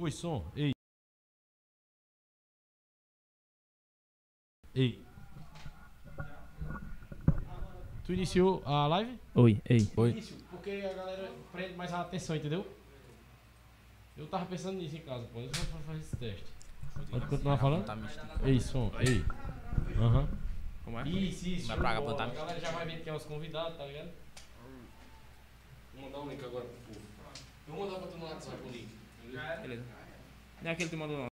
Oi, som. Ei. Ei. Tu iniciou a live? Oi, ei. Oi. Início, porque a galera prende mais a atenção, entendeu? Eu tava pensando nisso em casa, pô. Eu só pra fazer esse teste. Pode continuar falando? Tá. Ei, som. Ei. Aham. Como é? Isso, isso. Vai show pra cá, bola. botar A galera já vai ver quem é os convidados, tá ligado? Vou mandar um link agora pro povo. Eu vou mandar pra tu no WhatsApp o link. Beleza. Nem aquele que mandou não.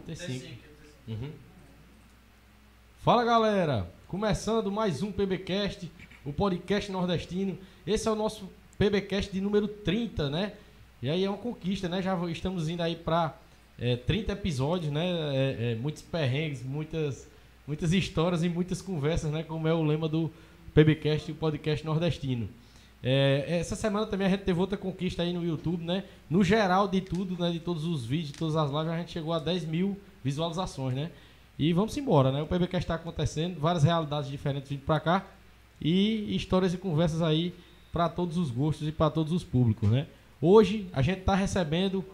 T5. Uhum. Fala galera, começando mais um PBcast, o podcast nordestino. Esse é o nosso PBcast de número 30, né? E aí é uma conquista, né? Já estamos indo aí para é, 30 episódios, né? É, é, muitos perrengues, muitas, muitas histórias e muitas conversas, né? Como é o lema do PBcast, o podcast nordestino. É, essa semana também a gente teve outra conquista aí no YouTube, né? No geral de tudo, né? De todos os vídeos, de todas as lives, a gente chegou a 10 mil visualizações, né? E vamos embora, né? O PBcast está acontecendo, várias realidades diferentes vindo para cá e histórias e conversas aí para todos os gostos e para todos os públicos, né? Hoje a gente está recebendo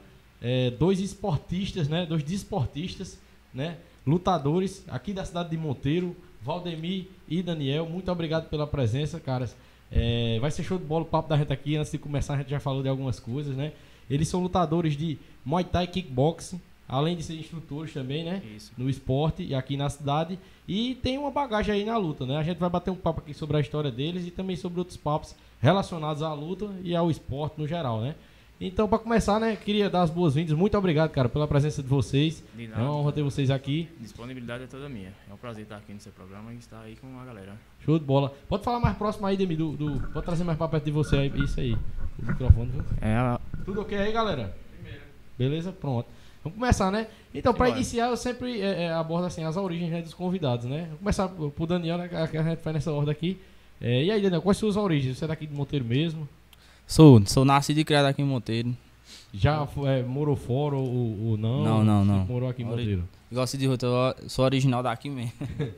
é, dois esportistas, né? Dois desportistas, né? Lutadores aqui da cidade de Monteiro, Valdemir e Daniel. Muito obrigado pela presença, caras. É, vai ser show de bola o papo da gente aqui. Antes de começar, a gente já falou de algumas coisas, né? Eles são lutadores de Muay Thai Kickboxing, além de ser instrutores também, né? Isso. No esporte e aqui na cidade. E tem uma bagagem aí na luta, né? A gente vai bater um papo aqui sobre a história deles e também sobre outros papos relacionados à luta e ao esporte no geral, né? Então, para começar, né, queria dar as boas-vindas. Muito obrigado, cara, pela presença de vocês. De É nada. uma honra ter vocês aqui. Disponibilidade é toda minha. É um prazer estar aqui no seu programa e estar aí com a galera. Show de bola. Pode falar mais próximo aí, Demi, do, do- pode trazer mais pra perto de você aí. Isso aí. O microfone, viu? É, Tudo ok aí, galera? Beleza? Pronto. Vamos começar, né? Então, para iniciar, eu sempre é, é, abordo assim, as origens né, dos convidados, né? Vou começar por Daniel, né? Que a gente faz nessa ordem aqui. É, e aí, Daniel, quais são as suas origens? Você é daqui de Monteiro mesmo? Sou, sou nascido e criado aqui em Monteiro. Já é, morou fora ou, ou não? Não, não, não. Morou aqui em Ori- Monteiro. Gosto de eu sou original daqui mesmo.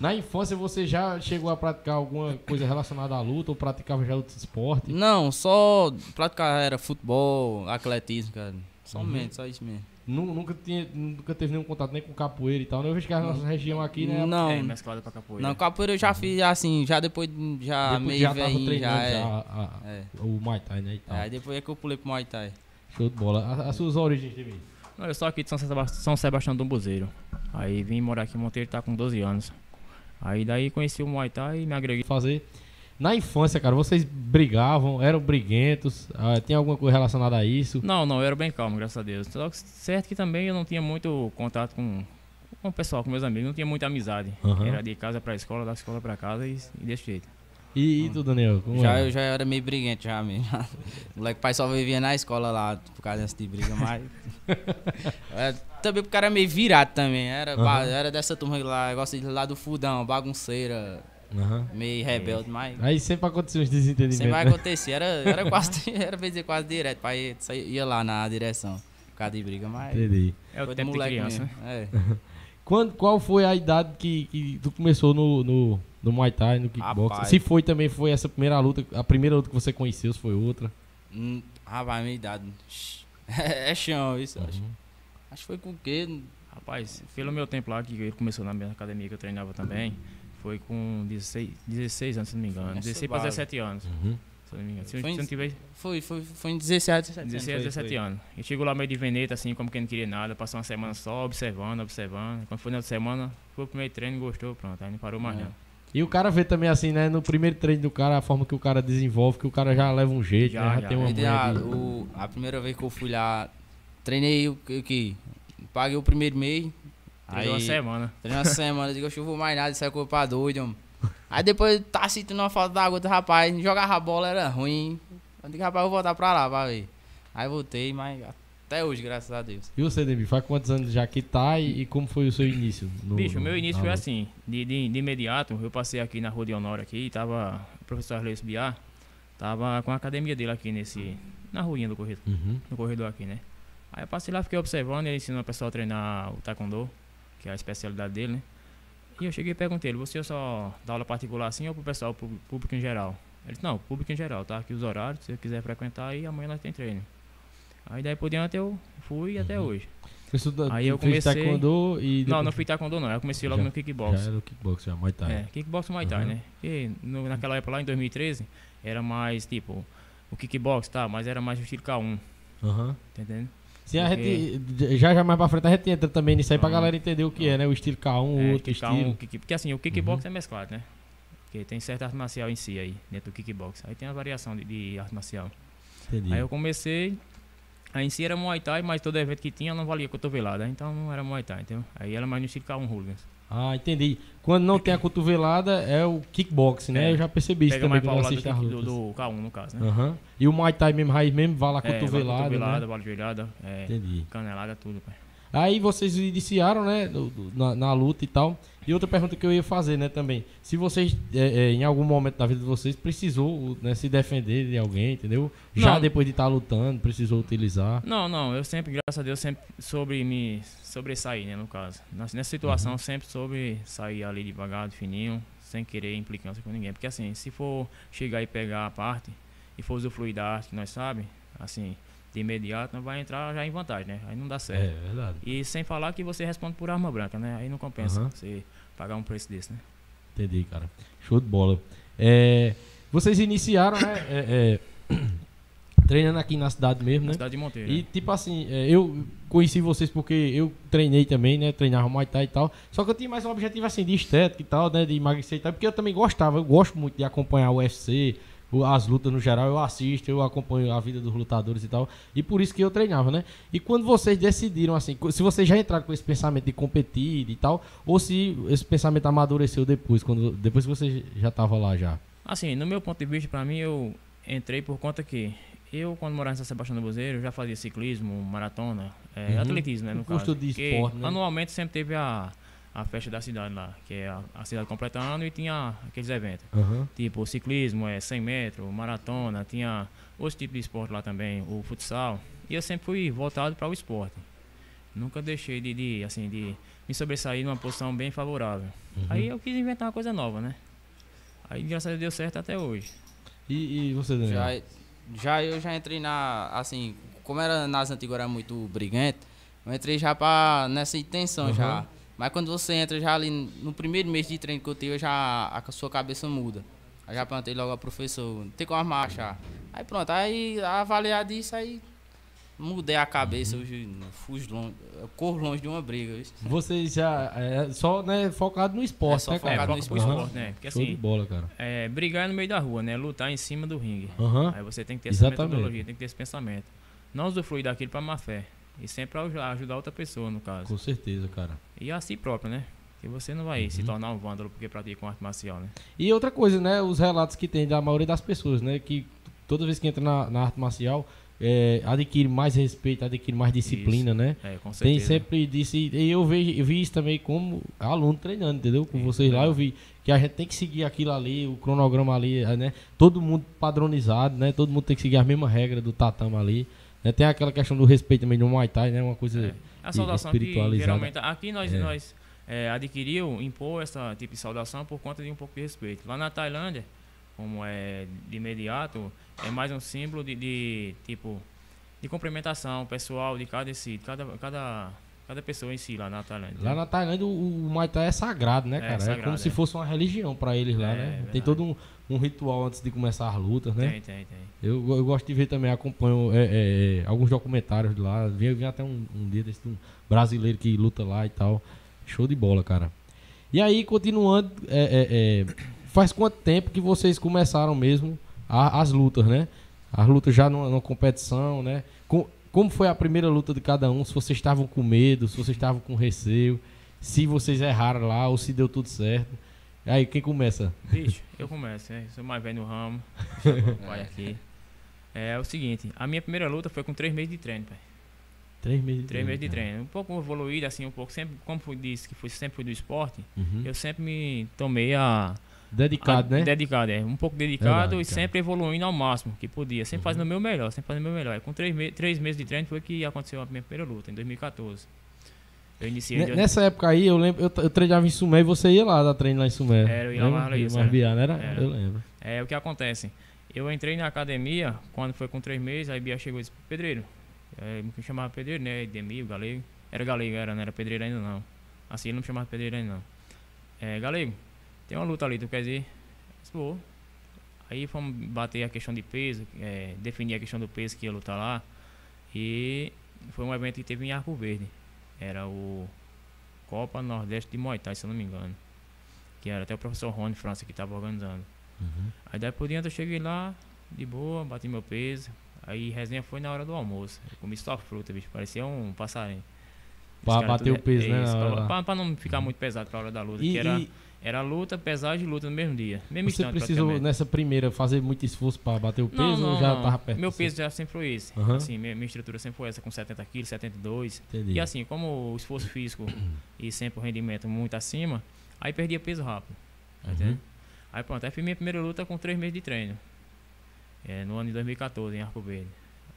Na infância, você já chegou a praticar alguma coisa relacionada à luta ou praticava já outro esporte? Não, só praticar era futebol, atletismo, cara. Somente, Uhum. só isso mesmo. Nu- Nunca, tinha, nunca teve nenhum contato nem com capoeira e tal. né? Eu vejo que a nossa região aqui, né? Não, é mesclada pra capoeira. não, capoeira eu já fiz assim, já depois, de- já depois meio já velhinho, treinando já é. já a- a- É. o Muay Thai, né? E tal. Aí depois é que eu pulei pro Muay Thai. Show de bola. As suas origens de mim? Não, eu sou aqui de São Sebast- São Sebastião do Buzeiro. Aí vim morar aqui em Monteiro, tá com 12 anos. Aí daí conheci o Muay Thai e me agreguei. Fazer. Na infância, cara, vocês brigavam, eram briguentos, ah, tem alguma coisa relacionada a isso? Não, não, eu era bem calmo, graças a Deus. Só que certo que também eu não tinha muito contato com, com o pessoal, com meus amigos, não tinha muita amizade. Aham. Era de casa pra escola, da escola pra casa e, e desse jeito. E, e tu, Daniel? Como Já, é? eu já era meio briguento já mesmo. O moleque pai só vivia na escola lá por causa dessa de briga, mas. É, também porque era meio virado também. Era, Aham. era dessa turma lá, gosta de lá do fudão, bagunceira, Aham. meio rebelde, mas. Aí sempre aconteceu uns desentendimentos. Sempre vai né? acontecer. Era, era quase, era pra dizer quase direto. Pai ia lá na direção. Por causa de briga, mas. Entendi. É o tempo de criança, mesmo. né? É. Quando, qual foi a idade que, que tu começou no, no, no Muay Thai, no kickboxing? Rapaz. Se foi também, foi essa primeira luta, a primeira luta que você conheceu, se foi outra? Hum, Rapaz, minha idade. É chão, isso. Uhum. Acho, acho que foi com o quê? Rapaz, pelo meu tempo lá, que ele começou na minha academia que eu treinava também, foi com 16, 16 anos, se não me engano. Essa 16 para bala. 17 anos, Uhum. se não me engano. Se, eu- Foi se eu não tiver Foi, foi, foi em 17, 17 16 anos. a 17 anos. E chegou lá meio de veneta, assim, como quem não queria nada, passou uma semana só observando, observando. Quando foi na outra semana, foi o primeiro treino, gostou, pronto, aí não parou mais É. não. E o cara vê também assim, né? No primeiro treino do cara, a forma que o cara desenvolve, que o cara já leva um jeito, Já, né? Já, já. tem uma ah, de- o- a primeira vez que eu fui lá, treinei o que-? Paguei o primeiro mês. Aí, Treinou uma semana. treinei uma semana, digo, eu vou mais nada, isso é coisa pra doido, homem. Aí depois tá sentindo uma falta d'água do rapaz, jogava a bola era ruim. Eu digo, rapaz, eu vou voltar pra lá pra ver. Aí voltei, mas até hoje, graças a Deus. E você, Demi, faz quantos anos já que tá e, e como foi o seu início? no- Bicho, o meu início foi assim, de, de, de imediato, eu passei aqui na Rua de Honório aqui, tava o professor Arleis Biar, tava com a academia dele aqui nesse, na ruinha do corredor, Uhum. no corredor aqui, né? Aí eu passei lá, fiquei observando, ele ensinou o pessoal a treinar o taekwondo, que é a especialidade dele, né? E eu cheguei e perguntei ele, você só dá aula particular assim ou pro pessoal, pro público em geral? Ele disse, não, público em geral, tá? Aqui os horários, se você quiser frequentar aí, amanhã nós tem treino. Aí daí por diante eu fui até Uhum. hoje. Você estuda- Aí eu comecei- taekwondo e Não, depois- não fui taekwondo não, eu comecei logo Já- no kickbox. Já era o kickbox, já, Muay Thai. É, kickbox Muay Thai, Uhum. né? Porque no- naquela época lá, em 2013, era mais tipo o kickbox, tá? Mas era mais o estilo K1, Aham. tá entendendo? Sim, a Porque- gente, já já mais pra frente a gente entra também nisso aí pra Ah. galera entender o que é, né? O estilo K1, o É, outro K1, estilo. Uhum. kick- porque assim, o kickbox é mesclado, né? Porque tem certa arte marcial em si aí, dentro do kickbox. Aí tem a variação de, de arte marcial. Entendi. Aí eu comecei, Aí em si era Muay Thai, mas todo evento que tinha não valia cotovelada. Então não era Muay Thai, entendeu? Aí era mais no estilo Calum Hooligans. Ah, entendi. Quando não tem a cotovelada, é o kickboxing, né? É. Eu já percebi isso Pega também mais pra quando assisto as do, do, lutas. do K1, no caso, né? Aham. E o Muay Thai mesmo, raiz mesmo, vale a É, cotovelada, cotovelada, né? vale joelhada, é, Entendi. canelada, tudo, pai. Aí vocês iniciaram, né, na, na luta e tal. E outra pergunta que eu ia fazer, né, também. Se vocês, é, é, em algum momento da vida de vocês, precisou né, se defender de alguém, entendeu? Já Não. depois de estar lutando, precisou utilizar. Não, não, eu sempre, graças a Deus, sempre soube me sobressair, né, no caso. Nessa, situação, Uhum. sempre soube sair ali devagar, de fininho, sem querer implicância com ninguém. Porque assim, se for chegar e pegar a parte e for usufruir da arte que nós sabemos, assim, de imediato, não vai entrar já em vantagem, né? Aí não dá certo. É, verdade. E sem falar que você responde por arma branca, né? Aí não compensa Aham. você pagar um preço desse, né? Entendi, cara. Show de bola. É, vocês iniciaram, né, é, é, treinando aqui na cidade mesmo, Na né? cidade de Monteiro. E né? tipo assim, é, eu conheci vocês porque eu treinei também, né? Treinava Muay Thai e tal. Só que eu tinha mais um objetivo assim de estética e tal, né? De emagrecer e tal. Porque eu também gostava, eu gosto muito de acompanhar o UFC, as lutas no geral, eu assisto, eu acompanho a vida dos lutadores e tal. E por isso que eu treinava, né? E quando vocês decidiram assim, se vocês já entraram com esse pensamento de competir e tal, ou se esse pensamento amadureceu depois, quando depois que você já tava lá já. Assim, no meu ponto de vista, pra mim, eu entrei por conta que eu, quando morava em São Sebastião do Buzeiro, eu já fazia ciclismo, maratona, é, Uhum. atletismo, né, no Um custo caso. de esporte, né? Anualmente sempre teve a, a festa da cidade lá, que é a, a cidade completando e tinha aqueles eventos. Aham. Tipo, ciclismo, é 100 metros, maratona, tinha outros tipos de esporte lá também, o futsal. E eu sempre fui voltado para o esporte. Nunca deixei de, de, assim, de me sobressair numa posição bem favorável. Uhum. Aí eu quis inventar uma coisa nova, né? Aí, graças a Deus, deu certo até hoje. E, e você, Daniel? Já, já eu já entrei na. Assim, como era nas antigas era muito briguento, eu entrei já pra, nessa intenção Aham. já. Mas quando você entra já ali no primeiro mês de treino que eu tive, já a sua cabeça muda. Aí já plantei logo ao professor, tem como marchar. Aí pronto, aí avaliar disso, aí mudei a cabeça, eu fujo longe, eu corro longe de uma briga. viu? Vocês já é só né, focado no esporte, É, só né, cara? focado no esporte. esporte, né? Porque Show de assim, bola, cara. é, brigar é no meio da rua, né? Lutar em cima do ringue. Aham. Aí você tem que ter essa Exatamente. metodologia, tem que ter esse pensamento. Não usufruir daquilo pra má fé. E sempre ajudar, ajudar outra pessoa, no caso. Com certeza, cara. E a si próprio, né? Que você não vai se tornar um vândalo porque pratica uma arte marcial, né? E outra coisa, né? Os relatos que tem da maioria das pessoas, né? Que toda vez que entra na, na arte marcial, é, adquire mais respeito, adquire mais disciplina, né? É, com Tem certeza. sempre disso. E eu, vejo, eu vi isso também como aluno treinando, entendeu? Com vocês lá, eu vi que a gente tem que seguir aquilo ali, o cronograma ali, né? Todo mundo padronizado, né? Todo mundo tem que seguir as mesmas regras do tatama ali. Né? Tem aquela questão do respeito também no Muay Thai, né? Uma coisa. É. A saudação que espiritualizada. geralmente aqui nós, É. nós é, adquiriu, impor essa tipo de saudação por conta de um pouco de respeito. Lá na Tailândia, como é de imediato, é mais um símbolo de, de, tipo de cumprimentação pessoal de cada de cada, cada, cada pessoa em si lá na Tailândia. Lá na Tailândia o, o Muay Thai é sagrado, né, É, cara? É, sagrado, como se é. fosse uma religião pra eles lá, É, né? verdade. Tem todo um, um ritual antes de começar as lutas, né? Tem, tem, tem. Eu, eu gosto de ver também, acompanho é, é, é, alguns documentários de lá. Vi, vi até um, um dia desse de um brasileiro que luta lá e tal. Show de bola, cara. E aí, continuando, é, é, é, faz quanto tempo que vocês começaram mesmo a- as lutas, né? As lutas já numa, numa competição, né? Com- como foi a primeira luta de cada um? Se vocês estavam com medo, se vocês estavam com receio, se vocês erraram lá ou se deu tudo certo. Aí, quem começa? Bicho, eu começo, né? Sou mais velho no ramo. pai aqui. É, o seguinte, a minha primeira luta foi com três meses de treino, pai. Três meses de Três meses de treino. Um pouco evoluído, assim, um pouco. Sempre, como disse que fui, sempre do esporte, Uhum. eu sempre me tomei a. Dedicado, a- né? Dedicado, é. Um pouco dedicado Verdade, e cara. sempre evoluindo ao máximo que podia. Sempre Uhum. fazendo o meu melhor, sempre fazendo o meu melhor. E com três, me três meses de treino foi que aconteceu a minha primeira luta, em 2014. Eu iniciei. em Ne- Nessa época aí, eu lembro, eu, eu treinava em Sumé e você ia lá dar treino lá em Sumé. Era, eu ia lá isso, era? Era. Eu lembro. É o que acontece. Eu entrei na academia quando foi com três meses, aí Bia chegou e disse, Pedreiro. É, me chamava Pedreiro, né? Edemir, Galego. Era Galego, era, não era Pedreiro ainda não. Assim ele não me chamava Pedreiro ainda não. É, Galego, tem uma luta ali, tu quer disse, vou. Aí fomos bater a questão de peso, é, definir a questão do peso que ia lutar lá. E foi um evento que teve em Arco Verde. Era o Copa Nordeste de Muay Thai, se eu não me engano. Que era até o professor Rony França que estava organizando. Uhum. Aí daí por diante eu cheguei lá, de boa, bati meu peso. Aí resenha foi na hora do almoço. Eu comi só fruta, bicho. Parecia um passarinho. Pra bater tudo- o peso, é né, isso, pra, pra- pra não ficar muito pesado pra hora da luta. E, que era, e era luta, pesagem e luta no mesmo dia. Mesmo você instante, precisou, nessa primeira, fazer muito esforço pra bater o peso Não, não, ou já não. tava perto? Meu peso já sempre foi esse. Aham. Assim, minha, minha estrutura sempre foi essa, com 70 quilos, 72. Entendi. E assim, como o esforço físico e sempre o rendimento muito acima, aí perdia peso rápido. Uhum. Aí pronto, aí fiz minha primeira luta com 3 meses de treino. É, no ano de 2014, em Arco Verde.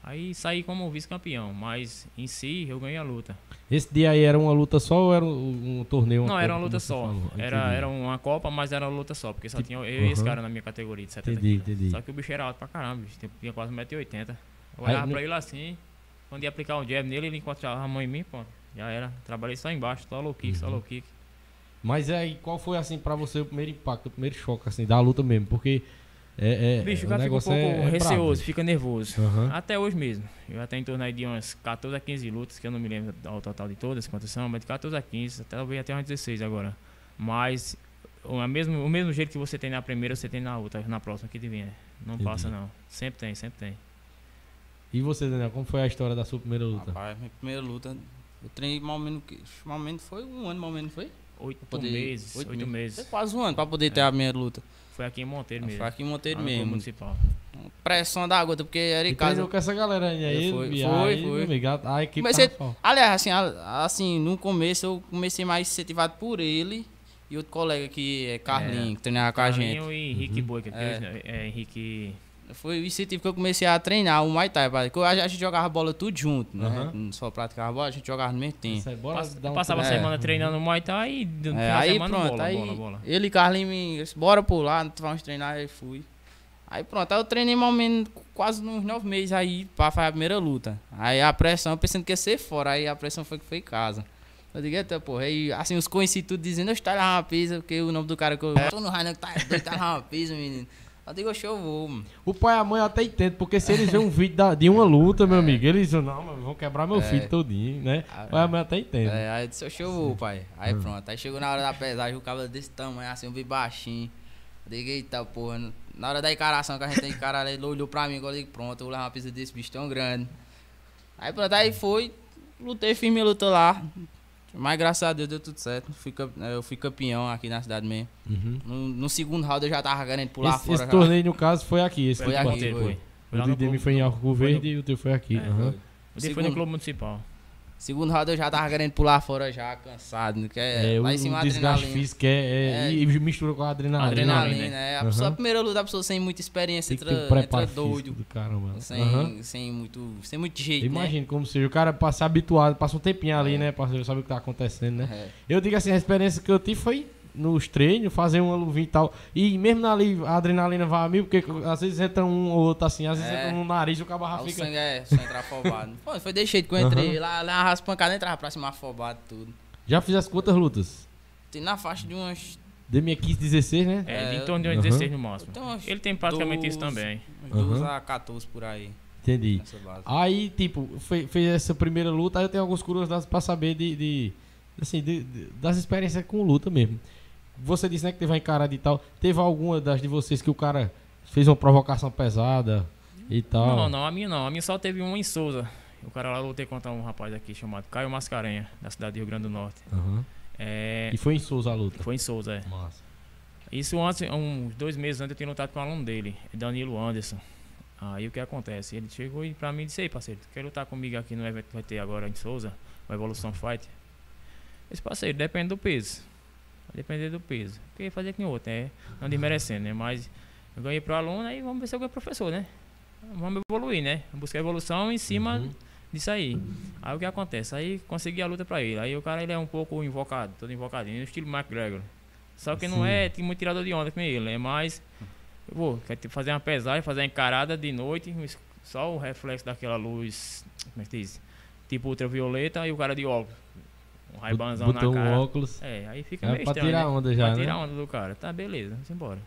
Aí saí como vice-campeão, mas em si eu ganhei a luta. Esse dia aí era uma luta só ou era um, um torneio? Não, era uma luta só. Era, era uma Copa, mas era uma luta só, porque só Tipo, tinha eu e esse cara na minha categoria de 70 Entendi, quilos. entendi. Só que o bicho era alto pra caramba, bicho. Tinha- Tinha quase 1,80m. Eu Aí, olhava no- pra ele assim, quando ia aplicar um jab nele, ele encontrava a mão em mim, pô. Já era. Trabalhei só embaixo, só low kick, só Uhum. low kick. Mas aí, qual foi assim pra você o primeiro impacto, o primeiro choque assim da luta mesmo? Porque é, é, Bicho, o cara fica um pouco é, é receoso, fica nervoso. Aham. Até hoje mesmo. Eu já tenho em torno aí de umas 14 a 15 lutas, que eu não me lembro ao total de todas quantas são, mas de 14 a 15, até talvez até umas 16 agora. Mas o mesmo, o mesmo jeito que você tem na primeira, você tem na outra, na próxima que vier. Não Entendi. passa não. Sempre tem, sempre tem. E você, Daniel, como foi a história da sua primeira luta? Rapaz, minha primeira luta, eu treinei mais ou menos, que- mais ou menos foi um ano, mais ou menos foi? Oito poder- meses, oito, Foi meses. quase um ano pra poder ter a minha luta. Foi aqui em Monteiro mesmo. Foi aqui em Monteiro mesmo. municipal. Pressão da gota, porque era em E casa. com essa galera aí, Foi, foi, aí, foi. amigo, a, a equipe fal- Aliás, assim, a- assim, no começo eu comecei mais incentivado por ele e outro colega que é Carlinho, que treinava com a gente. Carlinho e Henrique Uhum. Boi, que É. é. é Henrique. Foi o incentivo que eu comecei a treinar o Muay Thai, pai, que eu- a gente jogava bola tudo junto, né? Não Só praticava bola, a gente jogava no mesmo tempo. Isso aí, bora Pass- dar um passava a é. semana treinando Muay Thai e É, aí semana pronto, bola, aí bola, bola. ele e Carlinhos me disse, bora pular, vamos treinar, aí fui. Aí pronto, aí eu treinei mais ou menos quase uns nove meses aí pra fazer a primeira luta. Aí a pressão, eu pensando que ia ser fora, aí a pressão foi que foi em casa. Eu digo, eita porra, aí assim, os conhecidos tudo dizendo, eu estou lá uma pisa, porque o nome do cara que eu. Tô no raio, que tá doido, tá lá uma pisa, menino. Eu digo, oxe, eu vou, mano. O pai e a mãe até entendo, porque se eles verem um vídeo da- de uma luta, meu amigo, eles dizem, não, vão quebrar meu É. filho todinho, né? Ah, O pai e a mãe até entende. É, aí eu disse, oxe, eu vou, pai. Aí Hum. pronto, aí chegou na hora da pesagem, o cabelo desse tamanho, assim, eu vi baixinho. Eu digo, eita porra, na hora da encaração que a gente tem que encarar, ele olhou pra mim, eu digo, pronto, eu vou levar uma pista desse bicho tão grande. Aí pronto, aí foi, lutei firme, lutou lá. Mas graças a Deus deu tudo certo. Fui cam- eu fui campeão aqui na cidade mesmo. Uhum. No, no segundo round eu já tava querendo pular Esse, fora. esse já. torneio, no caso, foi aqui. Esse Foi aqui, foi. foi. O de mim foi em Arco Verde no- e o teu foi aqui. É, aham. O dele foi no clube municipal. Segundo round eu já tava querendo pular fora já, cansado. Que é, É, o, lá em o cima a desgaste adrenalina. físico é, é- É. E mistura com a adrenalina. Adrenalina, Adrenalina, é. A, pessoa, a primeira luta, a pessoa sem muita experiência, entra, um entra doido. do caramba. Sem, Aham. sem, muito, sem muito jeito, né? Imagina como seja. O cara passa habituado, passa um tempinho ali, né? Pra saber o que tá acontecendo, né? É. Eu digo assim, a experiência que eu tive foi nos treinos, fazer uma luvinha e tal. E mesmo ali a adrenalina vai a mil, porque às vezes entra um ou outro assim, às vezes É. entra no nariz e o cabarra o fica. sangue é só entrar afobado. Pô, foi desse jeito que eu entrei. Lá, lá as pancadas entrava pra cima afobado tudo. Já fiz as quantas lutas? Tem na faixa de umas, De minha 15, 16, né? É, É, em torno de uns aham. 16 no máximo. Então, Ele tem praticamente isso 12. também. uns 12 Aham. a 14 por aí. Entendi. Aí, tipo, fe- fez essa primeira luta, aí eu tenho algumas curiosidades pra saber de. de- assim, de- de- das experiências com luta mesmo. Você disse, né, que teve uma encarada e tal. Teve alguma das de vocês que o cara fez uma provocação pesada e tal? Não, não, a minha não. A minha só teve uma em Souza. O cara lá lutei contra um rapaz aqui chamado Caio Mascarenha, da cidade do Rio Grande do Norte. Aham. É, E foi em Souza a luta. foi em Souza, é. Massa. Isso antes, uns dois meses antes eu tinha lutado com um aluno dele, Danilo Anderson. Aí o que acontece? Ele chegou e pra mim disse, ei parceiro, quer lutar comigo aqui no evento que vai ter agora em Souza, o Evolução Fight? Esse parceiro, depende do peso. Vai depender do peso. Porque fazer que nem outro, né? Não desmerecendo, né? Mas eu ganhei pro aluno, aí vamos ver se eu ganho professor, né? Vamos evoluir, né? Buscar evolução em cima Uhum. disso aí. Aí o que acontece? Aí consegui a luta pra ele. Aí o cara ele é um pouco invocado, todo invocadinho, no estilo McGregor. Só que não é muito tirador de onda nem ele, é mais. Vou, quer fazer uma pesagem, fazer uma encarada de noite, só o reflexo daquela luz, como é que diz? Tipo ultravioleta e o cara de óculos. Um raibanzão na Botou um cara. óculos. É, aí fica É meio pra estranho, tirar né? onda já, Pra né? tirar onda do cara. Tá, beleza, vamos embora.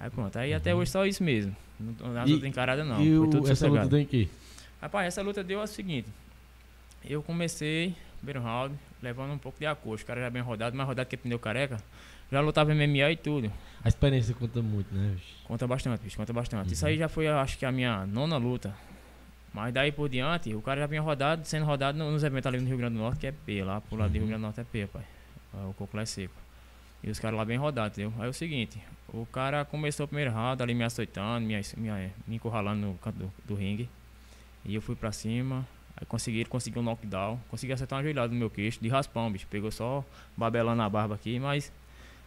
Aí pronto, aí até hoje só isso mesmo. Não- Nas E- outras encaradas não, e foi o, tudo essa luta deu em quê? Rapaz, essa luta deu o seguinte. Eu comecei, primeiro round, levando um pouco de acosto. O cara já bem rodado, mais rodado que pneu careca. Já lutava MMA e tudo. A experiência conta muito, né? bicho? Conta bastante, bicho, conta bastante. Isso Uhum. aí já foi, acho que a minha nona luta. Mas daí por diante, o cara já vinha rodado, sendo rodado no- nos eventos ali no Rio Grande do Norte, que é P, lá pro lado do Rio Grande do Norte é P, pai. É, O coco lá é seco. E os caras lá bem rodados, entendeu? Aí é o seguinte, o cara começou o primeiro round ali me açoitando, me, me, me encurralando no canto do, do ringue. E eu fui pra cima, aí consegui, ele conseguiu um knockdown, consegui acertar uma joelhada no meu queixo, de raspão, bicho. Pegou só babelando a barba aqui, mas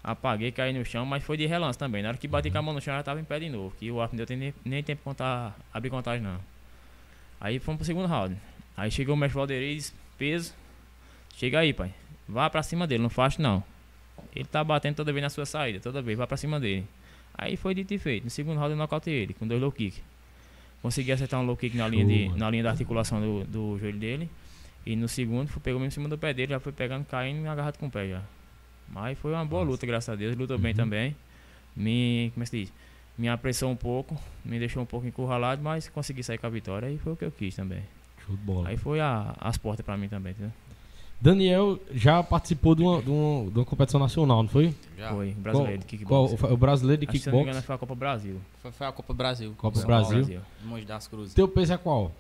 apaguei, caí no chão, mas foi de relance também. Na hora que bati com a mão no chão, já tava em pé de novo, que o árbitro não deu nem, nem tempo de contar, abrir contagem não. Aí fomos pro segundo round. Aí chegou o mestre Valderiz, peso. Chega aí, pai. Vá pra cima dele, não faz não. Ele tá batendo toda vez na sua saída, toda vez, vá pra cima dele. Aí foi dito e feito. No segundo round eu nocautei ele, com dois low kick. Consegui acertar um low kick na linha, de, na linha da articulação do, do joelho dele. E no segundo, fui, pegou mesmo em cima do pé dele, já foi pegando, caindo e agarrado com o pé já. Mas foi uma boa luta, graças a Deus. Lutou bem Uhum. também. Me, como é que se diz? Me apressou um pouco, me deixou um pouco encurralado, mas consegui sair com a vitória e foi o que eu quis também. Show de bola. Aí foi a- as portas pra mim também, entendeu? Daniel já participou de uma, de uma, de uma competição nacional, não foi? Já. Foi, brasileiro de kickbox. qual- o brasileiro de Acho que, se não me engano, kickbox? foi a Copa Brasil. Foi, foi a Copa Brasil. Copa Brasil. Monte das Cruzes. Teu peso é qual?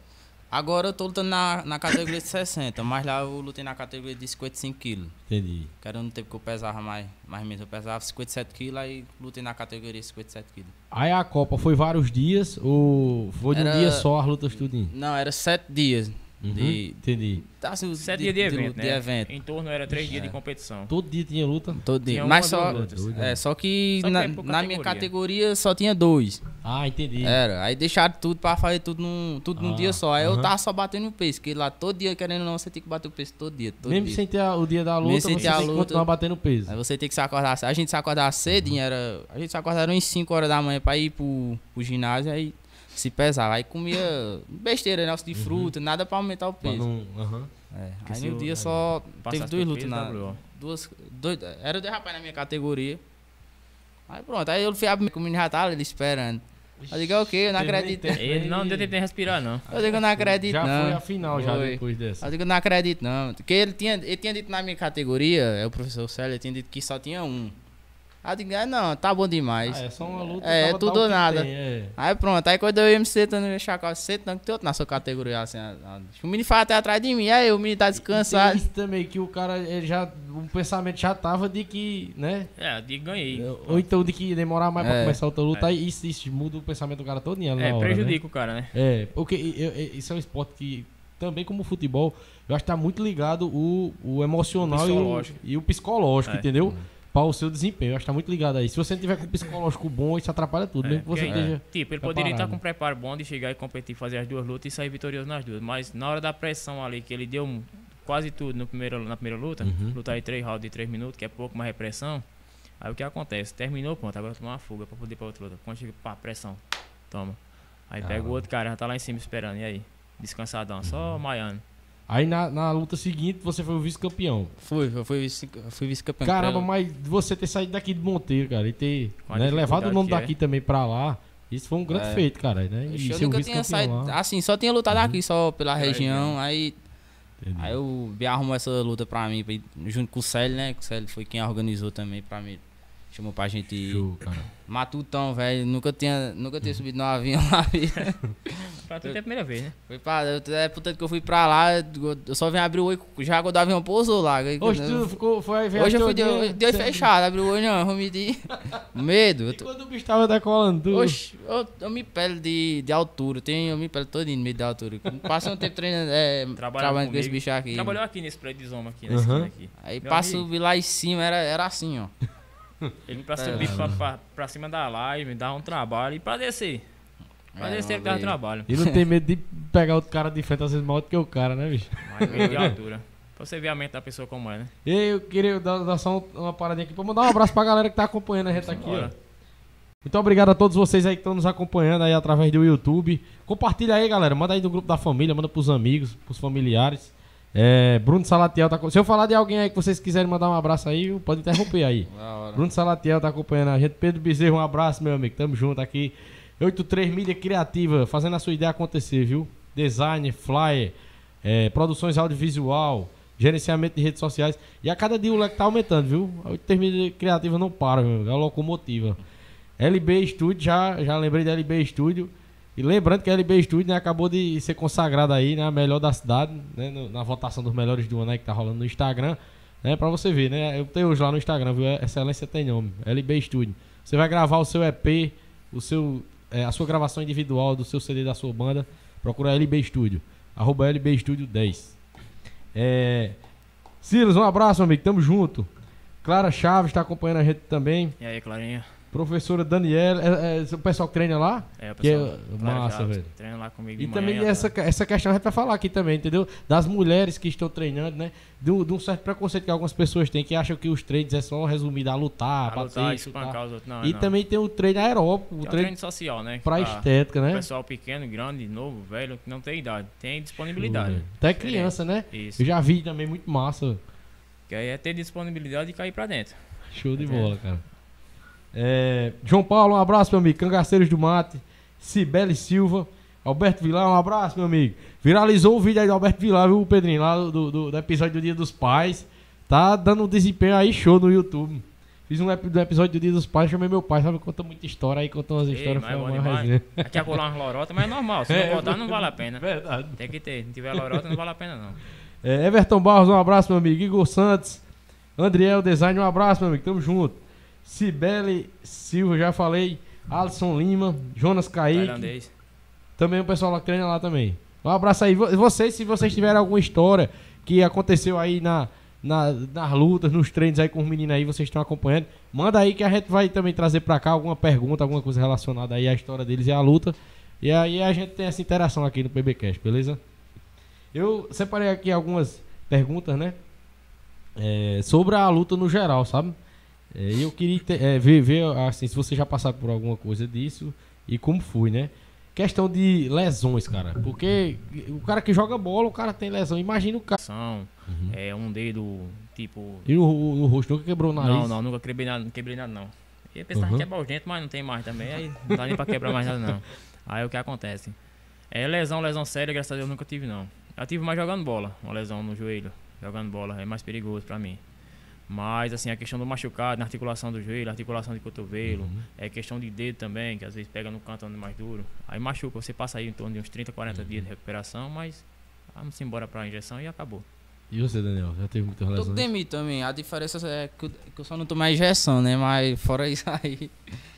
Agora eu tô lutando na, na categoria de 60, mas lá eu lutei na categoria de 55 quilos. Entendi. Que era no tempo que eu pesava mais, mais menos. Eu pesava 57 quilos, aí lutei na categoria de 57 quilos. Aí a Copa foi vários dias ou foi de um Era- dia só as lutas tudinho? Não, era 7 dias Uhum, de, Entendi. tá, assim, Sete dias de evento, luta, né? de evento. Em torno era três dias É. de competição. Todo dia tinha luta? Todo dia. Tinha Mas só, lutas. é, só que Só que na, é na minha categoria. só tinha dois. Ah, entendi. Era. Aí deixaram tudo pra fazer tudo num, tudo num Ah, dia só. Aí aham. eu tava só batendo o peso, porque lá todo dia, querendo ou não, você tem que bater o peso todo dia. Todo Mesmo dia. sem ter a- o dia da luta, Mesmo sem você ter a tem que luta. continuar batendo peso. Aí você tem que se acordar. A gente se acordava cedinho, era. A gente se acordava em 5 horas da manhã pra ir pro, pro ginásio, aí se pesava. Aí comia besteira, né? De fruta, nada pra aumentar o peso. não- aham. É. Aí no dia só teve passasse duas do lutas peso, na. Duas. Dois, era dois rapazes na minha categoria. Aí pronto, aí eu fui abrir com o menino já tava ali esperando. Eu digo, é o quê? Eu não acredito. Ele não deu tempo de respirar, não. Eu digo, eu não acredito, Já não. foi a final, já Foi. depois dessa. Eu digo, não acredito não. Porque ele tinha, ele tinha dito na minha categoria, é o professor Célio, ele tinha dito que só tinha um. Aí eu digo, ah, não, tá bom demais. Ah, é só uma luta. É, tudo ou nada. tem, é. Aí pronto, aí quando eu ia me sentando no chacal, senta não, que tem outro na sua categoria assim. ah, ah, O menino fala até atrás de mim, aí o menino tá E descansado. tem isso também, que o cara, ele já, o pensamento já tava de que, né? É, eu digo, ganhei. Ou então de que demorar mais pra É. começar outra luta, aí isso, isso muda o pensamento do cara todo na É, hora, né? prejudica o cara, né? É, porque eu- eu- isso é um esporte que, também como o futebol, eu acho que tá muito ligado o, o emocional O e, o, psicológico. e o psicológico, É. entendeu? Para o seu desempenho. Eu acho que tá muito ligado aí. Se você não tiver com o psicológico bom, isso atrapalha tudo, É, mesmo que você esteja. Tipo, ele preparado. poderia estar com um preparo bom de chegar e competir, fazer as duas lutas e sair vitorioso nas duas. Mas na hora da pressão ali, que ele deu um- quase tudo no primeiro, na primeira luta, Uhum. lutar em três rounds de três minutos, que é pouco mais repressão. Aí o que acontece? Terminou, pronto, agora tomar uma fuga pra poder ir pra outra luta. Quando chega, pá, pressão. Toma. Aí pega Caramba. o outro cara, já tá lá em cima esperando. E aí? Descansadão, só maiando. Aí na, na luta seguinte você foi o vice-campeão. Fui, eu fui, vice- fui vice-campeão. Caramba, Pela- mas você ter saído daqui de Monteiro, cara, e ter né, levado o nome que é. daqui também pra lá, isso foi um grande É. feito, cara. Né? E Eu ser o nunca tinha vice-campeão saído. lá. Assim, só tinha lutado Uhum. aqui, só pela região. Aí, Entendi. aí o Bia arrumou essa luta pra mim, junto com o Célio, né? Que o Célio foi quem organizou também pra mim. Chamou pra gente ir. Show, cara. Matutão, velho. Nunca tinha, nunca tinha subido no avião na vida. Pra tu é a primeira vez, né? Foi pra. eu- É portanto que eu fui pra lá, eu só vim abrir o olho, já quando o avião pousou lá. Hoje Eu- tu ficou, foi Hoje eu fui de, todinha, de olho fechado, abri o olho não, eu me de medo. E tô- quando o bicho tava decolando, tu... Oxe, eu, eu me pele de, de altura, tenho, eu me pele todinho de medo de altura. Passei um tempo treinando, é, trabalhando com esse bicho aqui. Trabalhou aqui nesse prédio de Zoma, aqui, esquina aqui. Aí Meu pra amigo. subir lá em cima era, era assim, ó. Ele pra É. subir pra, pra, pra cima da live, dar um trabalho e pra descer. Pra É, descer ele dava trabalho. E não tem medo de pegar outro cara de frente, às vezes maior do que o cara, né, bicho? Mas meio de altura. Pra você ver a mente da pessoa como é, né? E eu queria dar, dar só um- uma paradinha aqui pra mandar um abraço pra galera que tá acompanhando a gente aqui, ó. Muito obrigado a todos vocês aí que estão nos acompanhando aí através do YouTube. Compartilha aí, galera. Manda aí no grupo da família, manda pros amigos, pros familiares. É, Bruno Salatiel tá. Se eu falar de alguém aí que vocês quiserem mandar um abraço aí, pode interromper aí. Bruno Salatiel tá acompanhando a gente. Pedro Bezerro, um abraço, meu amigo. Tamo junto aqui. 83 Mídia Criativa, fazendo a sua ideia acontecer, viu? Design, flyer, é, produções audiovisual, gerenciamento de redes sociais. E a cada dia o leque tá aumentando, viu? A 83 Mídia Criativa não para, meu amigo. É a locomotiva. LB Studio, já, já lembrei da LB Studio. E lembrando que a LB Studio né, acabou de ser consagrada aí, né? A melhor da cidade, né? no- na votação dos melhores do ano aí que tá rolando no Instagram. Né, pra você ver, né? Eu tenho hoje lá no Instagram, viu? Excelência tem nome. LB Studio. Você vai gravar o seu EP, o seu, é, a sua gravação individual do seu CD da sua banda. Procura LB Studio. Arroba LB Studio 10. É. Silas, um abraço, meu amigo. Tamo junto. Clara Chaves tá acompanhando a gente também. E aí, Clarinha? Professora Daniela. É, é, o pessoal treina lá? É, o Que é- pessoal. Massa, velho. Treina lá comigo E de também manhã, essa, essa questão a gente vai falar aqui também, entendeu? Das mulheres que estão treinando, né? De um, de um certo preconceito que algumas pessoas têm, que acham que os treinos é só resumido a lutar, a bater, lutar, espancar os outros. Não, E não. também tem o treino aeróbico, o um treino treino social, né? pra pra estética, né? Pessoal pequeno, grande, novo, velho, que não tem idade. Tem disponibilidade. Até criança, né? Isso. Eu já vi também muito massa. Que aí é ter disponibilidade e cair pra dentro. Show de É. bola, cara. É, João Paulo, um abraço, meu amigo. Cangaceiros do Mate. Cibele Silva. Alberto Vilar, um abraço, meu amigo. Viralizou o vídeo aí do Alberto Vilar, viu, Pedrinho? Lá do, do, do episódio do Dia dos Pais. Tá dando um desempenho aí show no YouTube. Fiz um do episódio do Dia dos Pais, chamei meu pai, sabe? Conta muita história aí, conta umas Ei, histórias. mas é bom demais. Aqui colar umas lorotas, mas é normal. Se É, não botar, não vale a pena. Verdade. Tem que ter. Se não tiver lorota, não vale a pena, não. É, Everton Barros, um abraço, meu amigo. Igor Santos, Andriel Design, um abraço, meu amigo. Tamo junto. Cibele Silva, já falei. Alisson Lima, Jonas Kaique. Tailandês. Também o pessoal lá que treina lá também. Um abraço aí. Vo- Vocês, se vocês tiverem alguma história que aconteceu aí na, na, nas lutas, nos treinos aí com os meninos aí, vocês estão acompanhando, manda aí que a gente vai também trazer pra cá alguma pergunta, alguma coisa relacionada aí à história deles e à luta. E aí a gente tem essa interação aqui no PBcast, beleza? Eu separei aqui algumas perguntas, né? É, sobre a luta no geral, sabe? É, eu queria é, ver, ver, assim, se você já passaram por alguma coisa disso e como foi, né? Questão de lesões, cara. Porque o cara que joga bola, o cara tem lesão. Imagina o cara. São, é um dedo, tipo... E o, no rosto nunca quebrou o nariz. Não, não, nunca quebrei nada, não quebrei nada, não. E eu pensava Uhum. que quebrar os dentes, mas não tem mais também. Aí não dá nem pra quebrar mais nada, não. Aí o que acontece? É lesão, lesão séria, graças a Deus nunca tive, não. Eu tive mais jogando bola, uma lesão no joelho. Jogando bola é mais perigoso pra mim. Mas, assim, a questão do machucado, na articulação do joelho, articulação de cotovelo, Uhum. é questão de dedo também, que às vezes pega no canto onde é mais duro. Aí machuca, você passa aí em torno de uns 30, 40 Uhum. dias de recuperação, mas vamos embora pra injeção e acabou. E você, Daniel? Já teve muitas Tô lesões? com também. A diferença é que eu, que eu só não tomei injeção, né? Mas fora isso aí.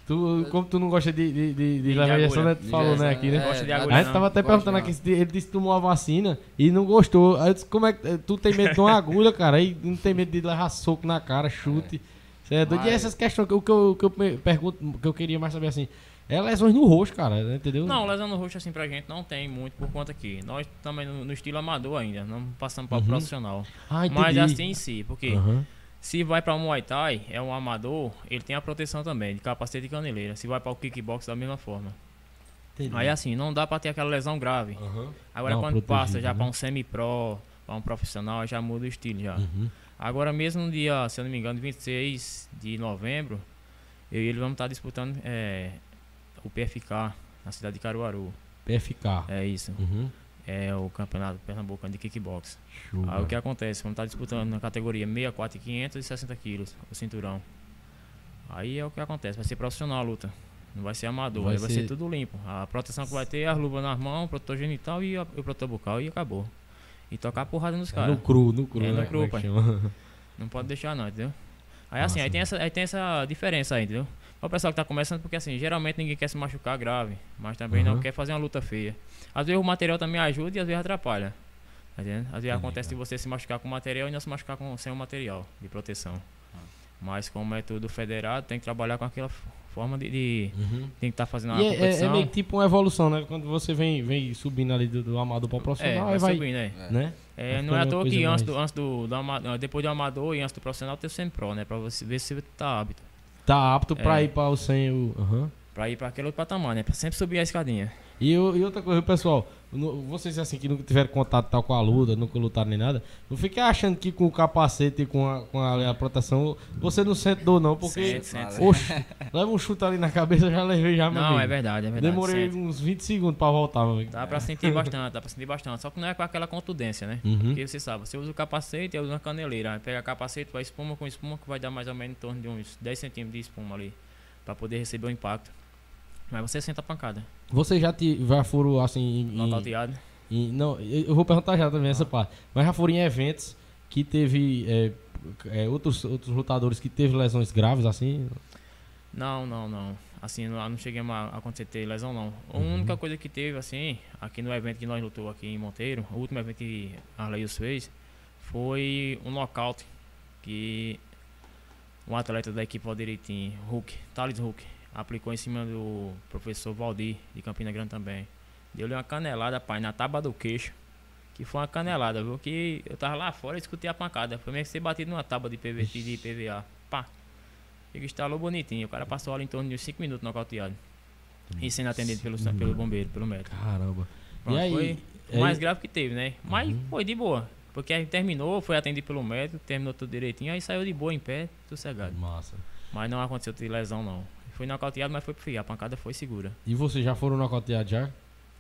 Tu, como tu não gosta de, de, de, de De levar injeção, agulha. né? Tu falou, né, aqui, né? É, a- agulha, A gente tava até perguntando aqui se ele disse que tomou a vacina e não gostou. Aí eu disse, como é que tu tem medo de uma agulha, cara? Aí não tem medo de levar soco na cara, chute. É doido. E Mas- essas questões que eu, que eu, que eu pergunto, que eu queria mais saber assim, é lesões no rosto, cara, entendeu? Não, lesão no rosto assim pra gente não tem muito por conta que nós também no, no estilo amador ainda, não passamos para o Uhum. profissional. Ah, entendi. Mas assim em si, porque Aham. Se vai para Muay Thai, é um amador, ele tem a proteção também, de capacete e caneleira. Se vai para o kickbox da mesma forma. Entendi. Aí assim, não dá para ter aquela lesão grave. Aham. Agora Não, quando passa já né? para um semi-pro, para um profissional, já muda o estilo já. Uhum. Agora mesmo no dia, se eu não me engano, 26 de novembro, eu e ele vamos estar disputando é, o PFK na cidade de Caruaru. PFK. É isso. Uhum. É o campeonato pernambucano de kickbox. Aí o que acontece? Vamos estar disputando na categoria 64 e 500 e 60 quilos, o cinturão. Aí é o que acontece, vai ser profissional a luta. Não vai ser amador, Vai aí vai ser- ser tudo limpo. A proteção que vai ter é as luvas nas mãos, o protetor genital e, a- o protetor bucal e acabou. E tocar porrada nos É caras. no cru, no cru, É no né? cru, é pai. Não pode deixar não, entendeu? Aí assim, Massa, aí tem, essa, aí tem essa diferença aí, entendeu? O pessoal que tá começando, porque assim, geralmente ninguém quer se machucar grave, mas também não Uhum. quer fazer uma luta feia. Às vezes o material também ajuda e às vezes atrapalha. Tá entendendo? Às vezes Entendi, acontece de cara. você se machucar com material e não se machucar com, sem o material de proteção. Ah. Mas como é tudo federado, tem que trabalhar com aquela forma de. de- Uhum. tem que estar fazendo E uma é, é- é competição. meio que tipo uma evolução, né? Quando você vem, vem subindo ali do, do amador para o é, profissional, vai aí vai, subindo aí. né? É, Vai não é à toa que antes, mais- do, antes do, do ama- depois do amador e antes do profissional tem o semi-pro, né? Pra você ver se você tá hábito. Tá apto pra É. ir para o 100. O... aham. Pra ir pra aquele outro patamar, né? Pra sempre subir a escadinha. E, e outra coisa, pessoal, no- vocês assim que nunca tiveram contato tal com a luta, nunca lutaram nem nada, não fiquem achando que com o capacete e com a, com a, a proteção você não sente dor, não, porque. Sente, sente. Oxe, leva um chute ali na cabeça, já levei já, meu Não, amigo. é verdade, é verdade. Demorei sente. uns 20 segundos pra voltar, meu amigo. Dá pra sentir bastante, dá pra sentir bastante. Só que não é com aquela contundência, né? Uhum. Porque você sabe, você usa o capacete e usa uma caneleira. Aí pega capacete, vai espuma com espuma, que vai dar mais ou menos em torno de uns 10 centímetros de espuma ali. Pra poder receber o impacto. Mas você senta a pancada. Você já, te, já foram assim. Em, Nocauteado. em- não, eu vou perguntar já também essa parte. Mas já foram em eventos que teve é, é, outros, outros lutadores que teve lesões graves assim? Não, não, não. Assim, não, não cheguei a acontecer ter lesão, não. A Uhum. única coisa que teve, assim, aqui no evento que nós lutou aqui em Monteiro, o último evento que Arleios fez, foi um nocaute que um atleta da equipe Valderitim, Hulk, Thales Hulk, aplicou em cima do professor Valdir, de Campina Grande também. Deu-lhe uma canelada, pai, na tábua do queixo. Que foi uma canelada, viu? Que eu tava lá fora e escutei a pancada. Foi meio que ser batido numa tábua de PVT de PVA. Pá. Ele instalou bonitinho. O cara passou ali em torno de 5 minutos nocauteado. E sendo atendido pelo, pelo bombeiro, pelo médico. Caramba. Pronto, e aí? foi o mais grave que teve, né? Mas Uhum. foi de boa. Porque aí terminou, foi atendido pelo médico, terminou tudo direitinho, aí saiu de boa em pé, sossegado. Massa. Mas não aconteceu de lesão, não. Foi nocauteado, mas foi pro fio. A pancada foi segura. E você já foram nocauteados já?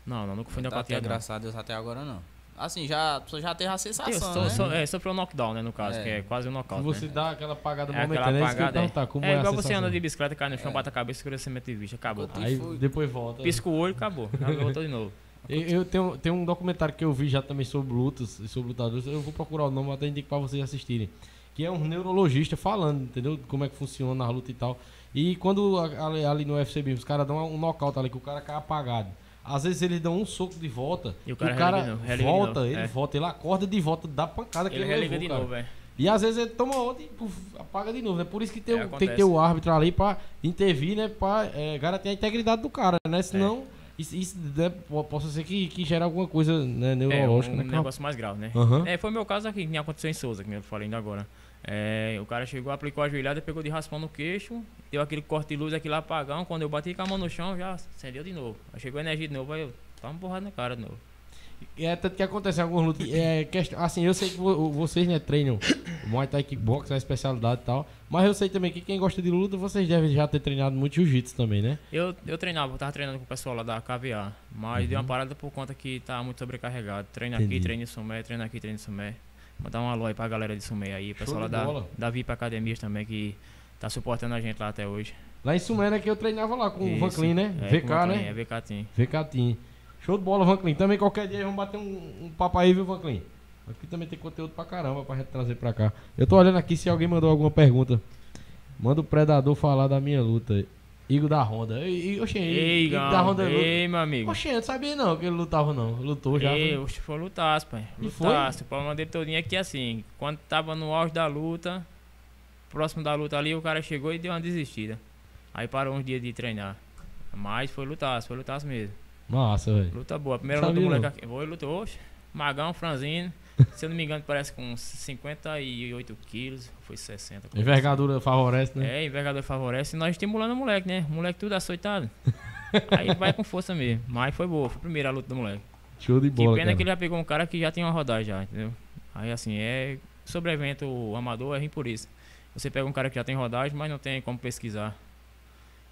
Não, não, nunca fui Tá até, nocauteado. não. graças a Deus até agora não. Assim, já, a pessoa já teve a Eu sensação, sou, né? sou, é, sofreu um knockdown, né, no caso, É. que é quase um nocaute. você né? dá aquela apagada É aquela momentânea, é eu ia apagada, é. perguntar, como é é, a igual você anda de bicicleta, cai no chão, É. bate a cabeça, escurecimento de vista, acabou. Aí Fui. depois volta. Pisca o olho, acabou. Voltou de novo. Eu, eu tenho, tem um documentário que eu vi já também sobre lutas e sobre lutadores. Eu vou procurar o nome, até indico pra vocês assistirem. Que é um neurologista falando, entendeu? Como é que funciona a luta e tal. E quando ali, ali no UFC mesmo, os caras dão um nocaute ali, que o cara cai apagado. Às vezes eles dão um soco de volta E o cara religa de volta, ele é. volta, ele acorda de volta da pancada que Ele ele, de cara. novo, velho. E às vezes ele toma outra e puf, apaga de novo, né? Por isso que tem, É, o- tem que ter o árbitro ali pra intervir, né? Pra é, garantir a integridade do cara, né? Senão, É. isso, isso né, po- possa ser que, que gere alguma coisa né, É, um, neurológica, um né? cara? negócio mais grave, né? Aham. É, foi o meu caso aqui, que nem aconteceu em Souza, que eu falei ainda agora. É, o cara chegou, aplicou a joelhada, pegou de raspão no queixo, deu aquele corte de luz, aquele apagão. Quando eu bati com a mão no chão, já acendeu de novo. Aí chegou a energia de novo, aí eu tava uma porrada na cara de novo. E é tanto que acontece em alguns lutas. É, questão, assim, eu sei que vo- vocês né, treinam Muay Thai Kickbox, é a especialidade e tal. Mas eu sei também que quem gosta de luta, vocês devem já ter treinado muito jiu-jitsu também, né? Eu, eu treinava, eu tava treinando com o pessoal lá da KVA, mas deu uma parada por conta que tava muito sobrecarregado. Treino Uhum. Entendi. aqui, treino em Sumé, treino aqui, treino em Sumé. Mandar um alô aí pra galera de Sumé aí, o pessoal lá da, da VIP Academias também, que tá suportando a gente lá até hoje. Lá em Sumera que eu treinava lá com o Van Isso. Clean, né? É, VK, o né? É, VK Team. VK Team. Show de bola, Van Clean. Também qualquer dia vamos bater um, um papo aí, viu, Van Clean? Aqui também tem conteúdo pra caramba pra gente trazer pra cá. Eu tô olhando aqui se alguém mandou alguma pergunta. Manda o Predador falar da minha luta. Igor da Honda. E, oxe, Ei, Igor da Honda luta. ei, meu amigo. Oxe, eu não sabia não que ele lutava não. Lutou já. Ei, foi- oxe, foi lutaço, pai. E? Lutaço. O problema dele todinho é que assim, quando tava no auge da luta, próximo da luta ali, o cara chegou e deu uma desistida. Aí parou uns dias de treinar. Mas foi lutaço, foi lutaço mesmo. Massa, velho. Luta boa. A primeira luta do moleque aqui. Foi, lutou, oxe. Magão, franzino. Se eu não me engano, parece com uns 58 quilos. Foi 60. coisa Envergadura favorece, assim. né? É, envergadura favorece. E nós estimulando o moleque, né? O moleque tudo açoitado. Aí vai com força mesmo. Mas foi boa. Foi a primeira luta do moleque. Show de Que bola, pena cara. que ele já pegou um cara que já tinha uma rodagem já, entendeu? Aí assim, é. Sobre evento amador é ruim por isso. Você pega um cara que já tem rodagem, mas não tem como pesquisar.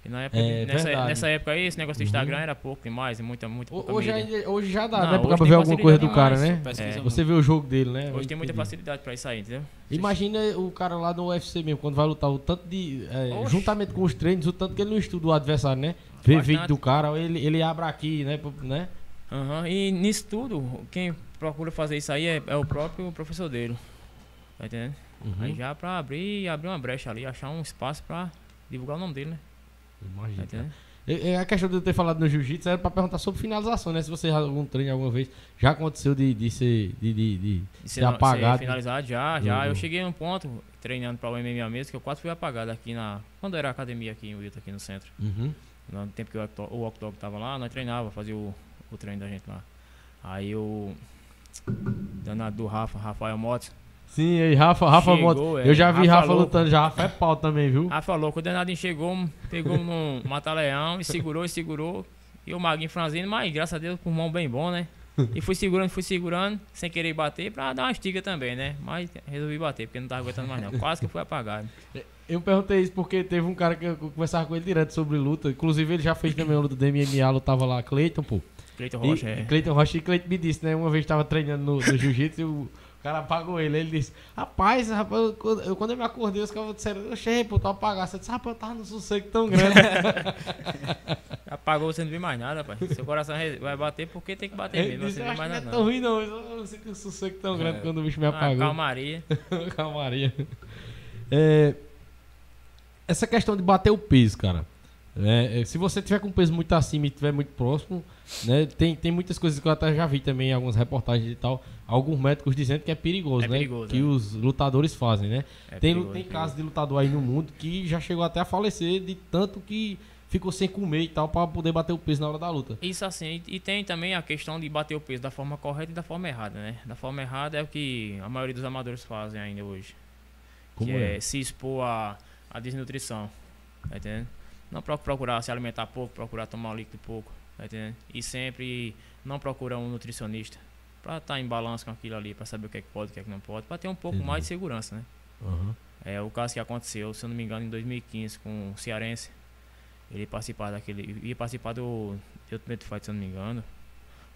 E na época, É, nessa, nessa época aí, esse negócio do Uhum. Instagram era pouco demais, e muita, muita pouca Hoje, mídia. ainda- hoje já dá, Não, né? Pra ver alguma coisa do cara, né? É. Você vê o jogo dele, né? Hoje tem muita facilidade pra isso aí, entendeu? Imagina o cara lá no UFC mesmo, quando vai lutar, o tanto de. é, juntamente com os treinos, o tanto que ele não estuda o adversário, né? Vê vídeo do cara, ele, ele abre aqui, né? né? Aham, E nisso tudo, quem procura fazer isso aí é, é o próprio professor dele. Tá entendendo? Uhum. Aí já pra abrir, abrir uma brecha ali, achar um espaço pra divulgar o nome dele, né? Imagina. A questão de eu ter falado no jiu-jitsu era pra perguntar sobre finalização, né? Se você já algum treino alguma vez já aconteceu de, de ser. De, de, de- E ser apagado. finalizado já, já. do- Eu cheguei num ponto, treinando pra o MMA mesmo, que eu quase fui apagado aqui na. Quando era academia aqui em Wilton, aqui no centro. Uhum. No tempo que o Octog tava lá, nós treinava, fazia o, o treino da gente lá. Aí o. Danado do Rafa, Rafael Motos. Sim, aí Rafa, Rafa Chegou, é. Eu já vi Rafa Rafa, lutando já. Rafa é pau também, viu? Rafa louco, o danadinho chegou, pegou num mata-leão e segurou e segurou. E o Maguinho franzino, mas graças a Deus, com mão bem bom, né? E fui segurando, fui segurando, sem querer bater, pra dar uma estiga também, né? Mas resolvi bater, porque não tava aguentando mais não. Quase que fui apagado. Eu perguntei isso porque teve um cara que eu conversava com ele direto sobre luta. Inclusive, ele já fez também luta do MMA, lutava lá, Cleiton, pô. Cleiton E, Rocha, é. Cleiton Rocha e Cleiton me disse, né? Uma vez tava treinando no, no jiu-jitsu e o cara apagou ele. Ele disse, rapaz, rapaz eu, quando- eu- quando eu me acordei, os caras disseram, eu cheguei, pô, tô apagado. Você disse, rapaz, eu tava num sossego tão grande. Apagou, você não viu mais nada, pai. Seu coração vai bater porque tem que bater Ele mesmo, disse, eu não acho viu que não mais é nada tão não. ruim não, eu não sei que o sossego tão grande É. quando o bicho me Ah, apagou. calmaria. Calmaria. É, essa questão de bater o peso, cara. É, é, se você tiver com peso muito acima e tiver muito próximo, né, tem, tem muitas coisas que eu até já vi também em algumas reportagens e tal. Alguns médicos dizendo que é perigoso, É né? perigoso, que é. os lutadores fazem, né? É tem perigoso, tem perigoso. casos de lutador aí no mundo que já chegou até a falecer de tanto que ficou sem comer e tal pra poder bater o peso na hora da luta. Isso assim, e e tem também a questão de bater o peso da forma correta e da forma errada, né? Da forma errada é o que a maioria dos amadores fazem ainda hoje. Como que é? é se expor à, à desnutrição. Tá entendendo? Não pro- procurar se alimentar pouco, procurar tomar líquido pouco. Tá entendendo? E sempre não procurar um nutricionista. Pra estar em balanço com aquilo ali, pra saber o que é que pode, o que é que não pode, pra ter um pouco Entendi. mais de segurança, né? Aham. É o caso que aconteceu, se eu não me engano, em 2015 com o Cearense. Ele participar daquele. ia participar do Ultimate Fight, se eu não me engano.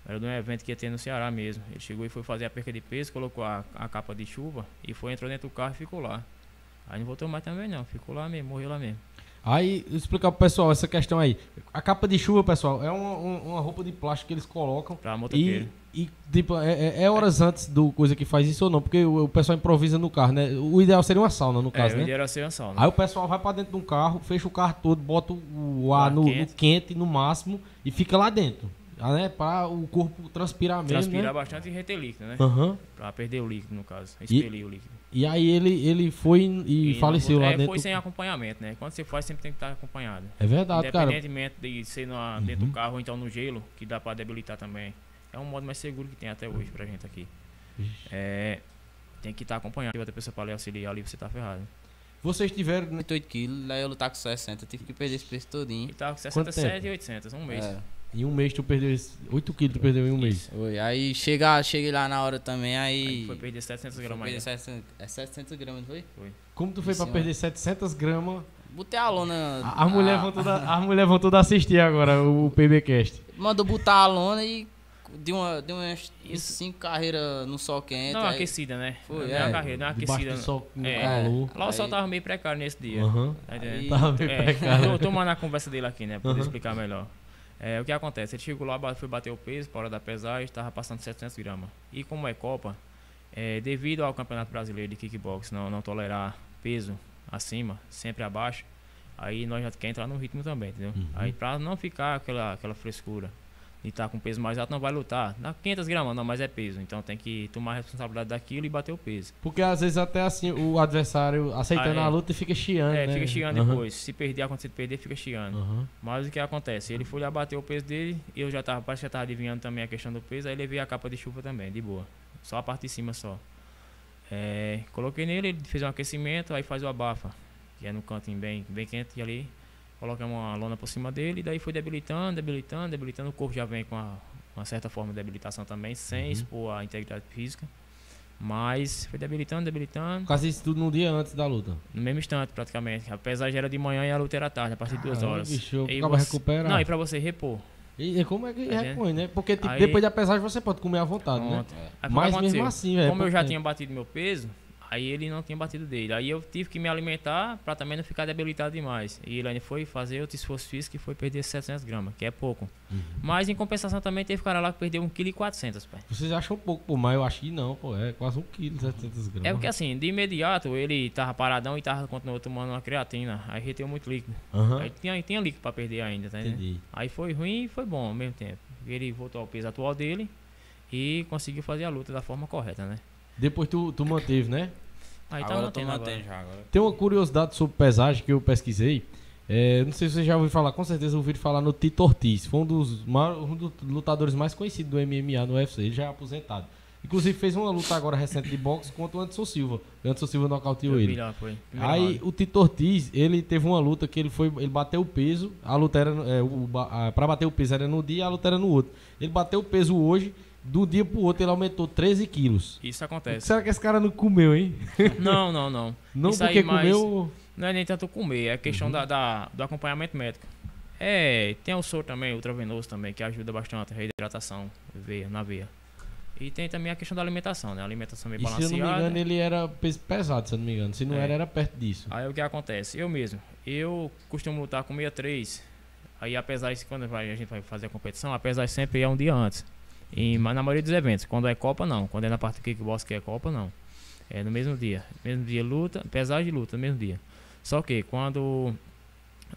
Era de um evento que ia ter no Ceará mesmo. Ele chegou e foi fazer a perca de peso, colocou a, a capa de chuva e foi, entrou dentro do carro e ficou lá. Aí não voltou mais também não, ficou lá mesmo, morreu lá mesmo. Aí, explicar pro pessoal essa questão aí. A capa de chuva, pessoal, é uma, uma- roupa de plástico que eles colocam. Pra motoqueiro. E, e tipo, é, é- é horas antes do coisa que faz isso ou não? Porque o, o pessoal improvisa no carro, né? O ideal seria uma sauna, no É, caso, o né? ideal era ser uma sauna. Aí o pessoal vai pra dentro de um carro, fecha o carro todo, bota o, o ar ar no, no quente. quente. no máximo e fica lá dentro. Ah, Né? Pra o corpo transpirar mesmo. Transpirar né? bastante e reter líquido, né? Aham. Pra perder o líquido, no caso. Expelir o líquido. E aí ele, ele foi e, não faleceu lá é, dentro. Foi sem acompanhamento, né? Quando você faz, sempre tem que estar acompanhado. É verdade, cara. Independentemente de ser na- dentro Uhum. do carro ou então no gelo, que dá pra debilitar também. É um modo mais seguro que tem até hoje pra gente aqui. É, tem que estar acompanhado. Se outra pessoa pra lhe auxiliar ali, você tá ferrado. Vocês tiveram. né? 88 quilos, aí eu lutar com 60, tive que perder esse peso todinho. E tá com Quanto 67 e 800, um mês. É, Em um mês tu perdeu. esse- 8 quilos tu perdeu em um mês. foi. Aí chega, cheguei lá na hora também, aí. Aí foi perder 700 Fui gramas perder ainda. 700, é 700 gramas, não foi? Como tu foi pra perder 700 gramas? Botei a lona. A- As mulheres vão, toda, as mulher vão toda assistir agora o, o PBcast. Mandou botar a lona e deu, uma, deu umas Isso. 5 carreiras no sol quente. Não, aí- aquecida, né? Foi, não é é. uma carreira, não é aquecida. do sol com É. calor. Lá o sol Aí- tava meio precário nesse dia. Aham. Tá entendendo? Aí- Tava meio É, precário. tô tomando a conversa dele aqui, né? Pra poder explicar melhor. É, o que acontece? Ele chegou lá, foi bater o peso, para hora da pesagem, tava passando 700 gramas. E como é Copa, é, devido ao Campeonato Brasileiro de Kickbox não, não tolerar peso acima, sempre abaixo, aí nós já quer entrar no ritmo também, entendeu? Uhum. Aí pra não ficar aquela, aquela frescura de estar com peso mais alto, não vai lutar. Dá 500 gramas, não, mas é peso. Então tem que tomar a responsabilidade daquilo e bater o peso. Porque às vezes até assim o adversário aceitando Ah, é. a luta e fica chiando. É, né? fica chiando Aham. depois. Se perder, acontecer de perder, fica chiando. Aham. Mas o que acontece? Ele foi lá bater o peso dele, eu já tava, parece que já tava adivinhando também a questão do peso, aí levei a capa de chuva também, de boa. Só a parte de cima só. É, coloquei nele, ele fez um aquecimento, aí faz o abafa, que é no cantinho bem, bem quente e ali. Colocamos uma lona por cima dele, e daí foi debilitando, debilitando, debilitando. O corpo já vem com uma, uma certa forma de debilitação também, sem Uhum. expor a integridade física. Mas foi debilitando, debilitando. Quase isso tudo num dia antes da luta. No mesmo instante, praticamente. Apesar de era de manhã e a luta era à tarde, a partir de duas Caramba, horas. bicho, E você- recuperar. Não, e pra você repor. E como é que Tá repõe, né? Porque tipo, Aí- depois da pesagem você pode comer à vontade, né? Pronto. É. Aí Mas mesmo assim, velho. Como eu já tempo. tinha batido meu peso, aí ele não tinha batido dele. Aí eu tive que me alimentar pra também não ficar debilitado demais. E ele foi fazer outro esforço físico que foi perder 700 gramas, que é pouco. Uhum. Mas em compensação também teve cara lá que perdeu 1,4 kg, pai. Vocês acham pouco, pô, mas eu acho que não, pô. É quase um quilo, 700 gramas. É porque assim, de imediato ele tava paradão e tava continuou tomando uma creatina. Aí reteu muito líquido. Aham, Aí tinha, tinha líquido pra perder ainda, tá entendi. Aí foi ruim e foi bom ao mesmo tempo. Ele voltou ao peso atual dele e conseguiu fazer a luta da forma correta, né? Depois tu, tu manteve, né? Aí agora tá eu tô mantendo mantendo agora. já agora. Tem uma curiosidade sobre pesagem que eu pesquisei. É, não sei se você já ouviu falar, com certeza ouviram falar no Tito Ortiz. Foi um dos, maiores, um dos lutadores mais conhecidos do MMA no UFC. Ele já é aposentado. Inclusive fez uma luta agora recente de boxe contra o Anderson Silva. O Anderson Silva nocauteou ele. lá, Aí o Tito Ortiz, ele teve uma luta que ele foi, ele bateu o peso, a luta era, é, o, a- pra bater o peso era no dia, a luta era no outro. Ele bateu o peso hoje, do dia pro outro ele aumentou 13 quilos. Isso acontece. será que esse cara não comeu, hein? não, não, não. Não Isso porque aí, mas- comeu... Não é nem tanto comer, é questão Uhum. da, da- do acompanhamento médico. É, tem o soro também, ultravenoso também, que ajuda bastante a reidratação veia, na veia. E tem também a questão da alimentação, né? A alimentação meio E se eu não me balanceada. engano, ele era pesado, se eu não me engano. Se não É. era, era perto disso. Aí o que acontece? Eu mesmo, eu costumo lutar com 63 Aí apesar de quando vai- a gente vai fazer a competição, apesar de sempre é um dia antes. E, mas na maioria dos eventos, quando é Copa não, quando é na parte do kickbox que é Copa não. É no mesmo dia. Mesmo dia luta, pesagem de luta, no mesmo dia. Só que quando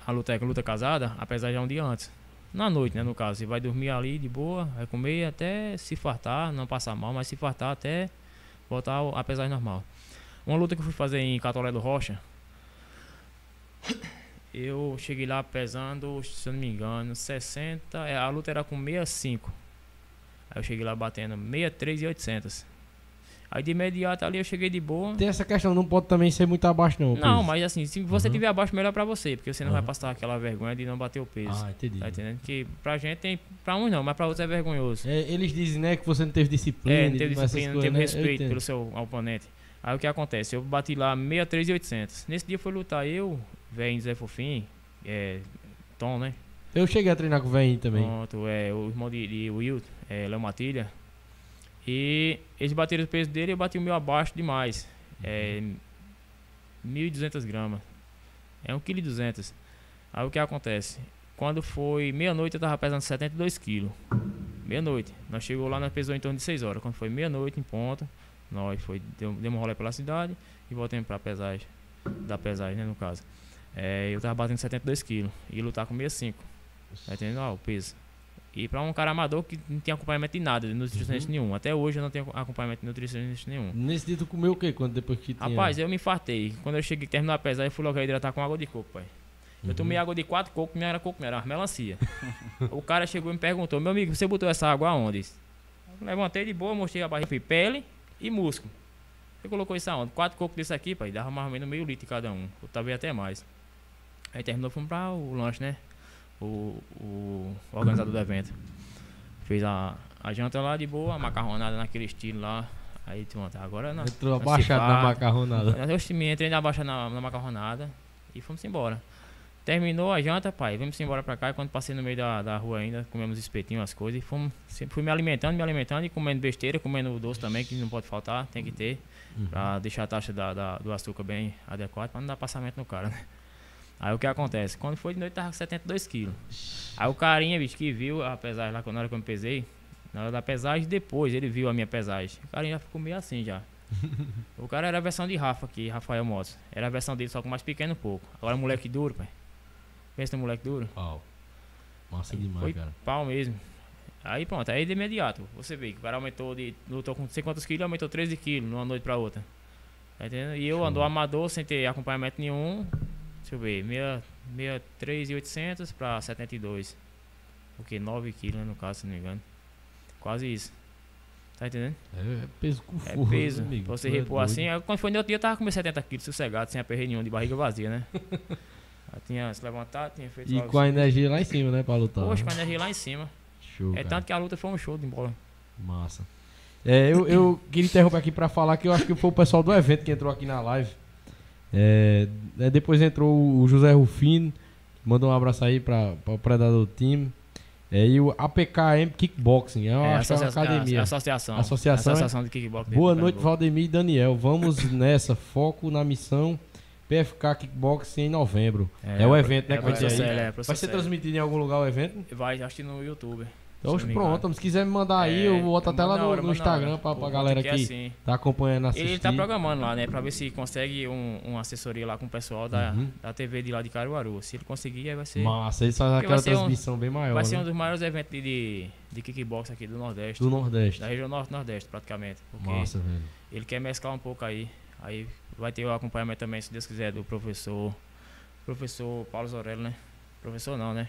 a luta é luta casada, a pesagem é um dia antes. Na noite, né, no caso. Você vai dormir ali de boa, vai comer até se fartar, não passar mal, mas se fartar até voltar a pesagem normal. Uma luta que eu fui fazer em Catolé do Rocha, eu cheguei lá pesando, se eu não me engano, 60. é, A luta era com 65. Aí eu cheguei lá batendo 63 e 800. Aí de imediato ali eu cheguei de boa. Tem essa questão, não pode também ser muito abaixo, não. Não, peso. mas assim, se você Uhum. tiver abaixo, melhor pra você, porque você não vai Uhum. passar aquela vergonha de não bater o peso. Ah, entendi. Tá entendendo? Que pra gente tem. Pra uns não, mas pra outros é vergonhoso. É, eles dizem, né, que você não teve disciplina. É, não teve disciplina, não teve né? Respeito pelo seu oponente. Aí o que acontece? Eu bati lá 63 e 800. Nesse dia foi lutar eu, velho Zé Fofim, é, Tom, né? Eu cheguei a treinar com o velhinho também. Pronto, é, o irmão de, de Will, é, Léo Matilha. E eles bateram o peso dele e eu bati o meu abaixo demais. É 1.200 gramas. É 1,2 kg. Aí o que acontece? Quando foi meia-noite eu tava pesando 72 quilos. Meia-noite. Nós chegou lá, nós pesou em torno de 6 horas. Quando foi meia-noite em ponto, nós foi, deu, demos um rolê pela cidade e voltamos pra pesagem. Da pesagem, né, no caso. É, eu tava batendo 72 quilos. E lutar com 65. Tá entendendo? Ó, o peso. E pra um cara amador que não tinha acompanhamento de nada, de nutricionista Uhum. nenhum. Até hoje eu não tenho acompanhamento de nutricionista nenhum. Nesse dia tu comeu o quê? Quando depois que tinha... Rapaz, eu me infartei. Quando eu cheguei, terminou a pesar, eu fui logo hidratar com água de coco, pai. Eu Uhum. tomei água de quatro cocos, não era coco, não era melancia. o cara chegou e me perguntou, meu amigo, você botou essa água aonde? Eu levantei de boa, mostrei a barriga, fui pele e músculo. Você colocou isso aonde? Quatro cocos desse aqui, pai, dava mais ou menos meio litro cada um. Ou talvez até mais. Aí terminou, fomos pra o lanche, né? O, o organizador do evento. Fez a, a janta lá de boa, a macarronada naquele estilo lá. Aí, pronto, agora não. Entrou abaixado na macarronada. Eu me entrei na baixa na, na macarronada e fomos embora. Terminou a janta, pai, vamos embora pra cá. E quando passei no meio da, da rua ainda, comemos espetinho, as coisas. E fomos, sempre fui me alimentando, me alimentando e comendo besteira, comendo doce também, que não pode faltar, tem que ter. Uhum. Pra deixar a taxa da, da- do açúcar bem adequada, pra não dar passamento no cara, né? Aí o que acontece? Quando foi de noite, tava com 72 quilos. Aí o carinha, bicho, que viu a pesagem lá, na hora que eu me pesei, na hora da pesagem, depois ele viu a minha pesagem. O carinha já ficou meio assim já. o cara era a versão de Rafa aqui, Rafael Motos. Era a versão dele, só com mais pequeno um pouco. Agora moleque duro, pai. Pensa no moleque duro. Pau. Massa demais, Foi cara. pau mesmo. Aí pronto, aí de imediato. Você vê que o cara aumentou de. lutou com não sei quantos quilos, aumentou 13 quilos de uma noite pra outra. Tá entendendo? E eu Show. ando amador sem ter acompanhamento nenhum. Deixa eu ver, 63,800 pra 72. O que? 9 quilos, né, no caso, se não me engano. Quase isso. Tá entendendo? É peso com É força, peso. né, amigo? Pra você é repor doido. assim. Quando foi no outro dia, eu tava com meus 70 quilos sossegado, sem aperreio nenhum, de barriga vazia, né? Aí tinha se levantado, tinha feito. E com a energia lá em cima, né, pra lutar. Poxa, com a energia lá em cima. Show, É cara. tanto que a luta foi um show de bola. Massa. É, eu, eu queria interromper aqui pra falar que eu acho que foi o pessoal do evento que entrou aqui na live. É, né, depois entrou o José Rufino, mandou um abraço aí pra o predador do time. É, e o APKM Kickboxing, É, que é uma associa- academia. a- associação. Associação, é? Associação de kickbox. de Boa noite. Valdemir e Daniel. Vamos nessa, foco na missão PFK Kickboxing em novembro. É o evento, né, É, que vai. Célio, é, Vai ser transmitido em algum lugar o evento? Vai, acho que no YouTube. Então, me pronto, se quiser me mandar aí, É, eu boto até lá no, no. Instagram pra, pra galera que é que assim. tá acompanhando assistir. Ele tá programando lá, né? Pra ver se consegue um, uma assessoria lá com o pessoal da, Uhum. da TV de lá de Caruaru. Se ele conseguir, aí vai ser. Massa, fazem Porque aquela vai ser um- transmissão bem maior, vai ser um né? dos maiores eventos de, de, kickbox aqui do Nordeste. Do Nordeste. Da região Norte Nordeste, praticamente. Porque Massa, velho. ele quer mesclar um pouco aí. Aí vai ter o acompanhamento também, se Deus quiser, do professor. Professor Paulo Zorello, né? Professor não, né?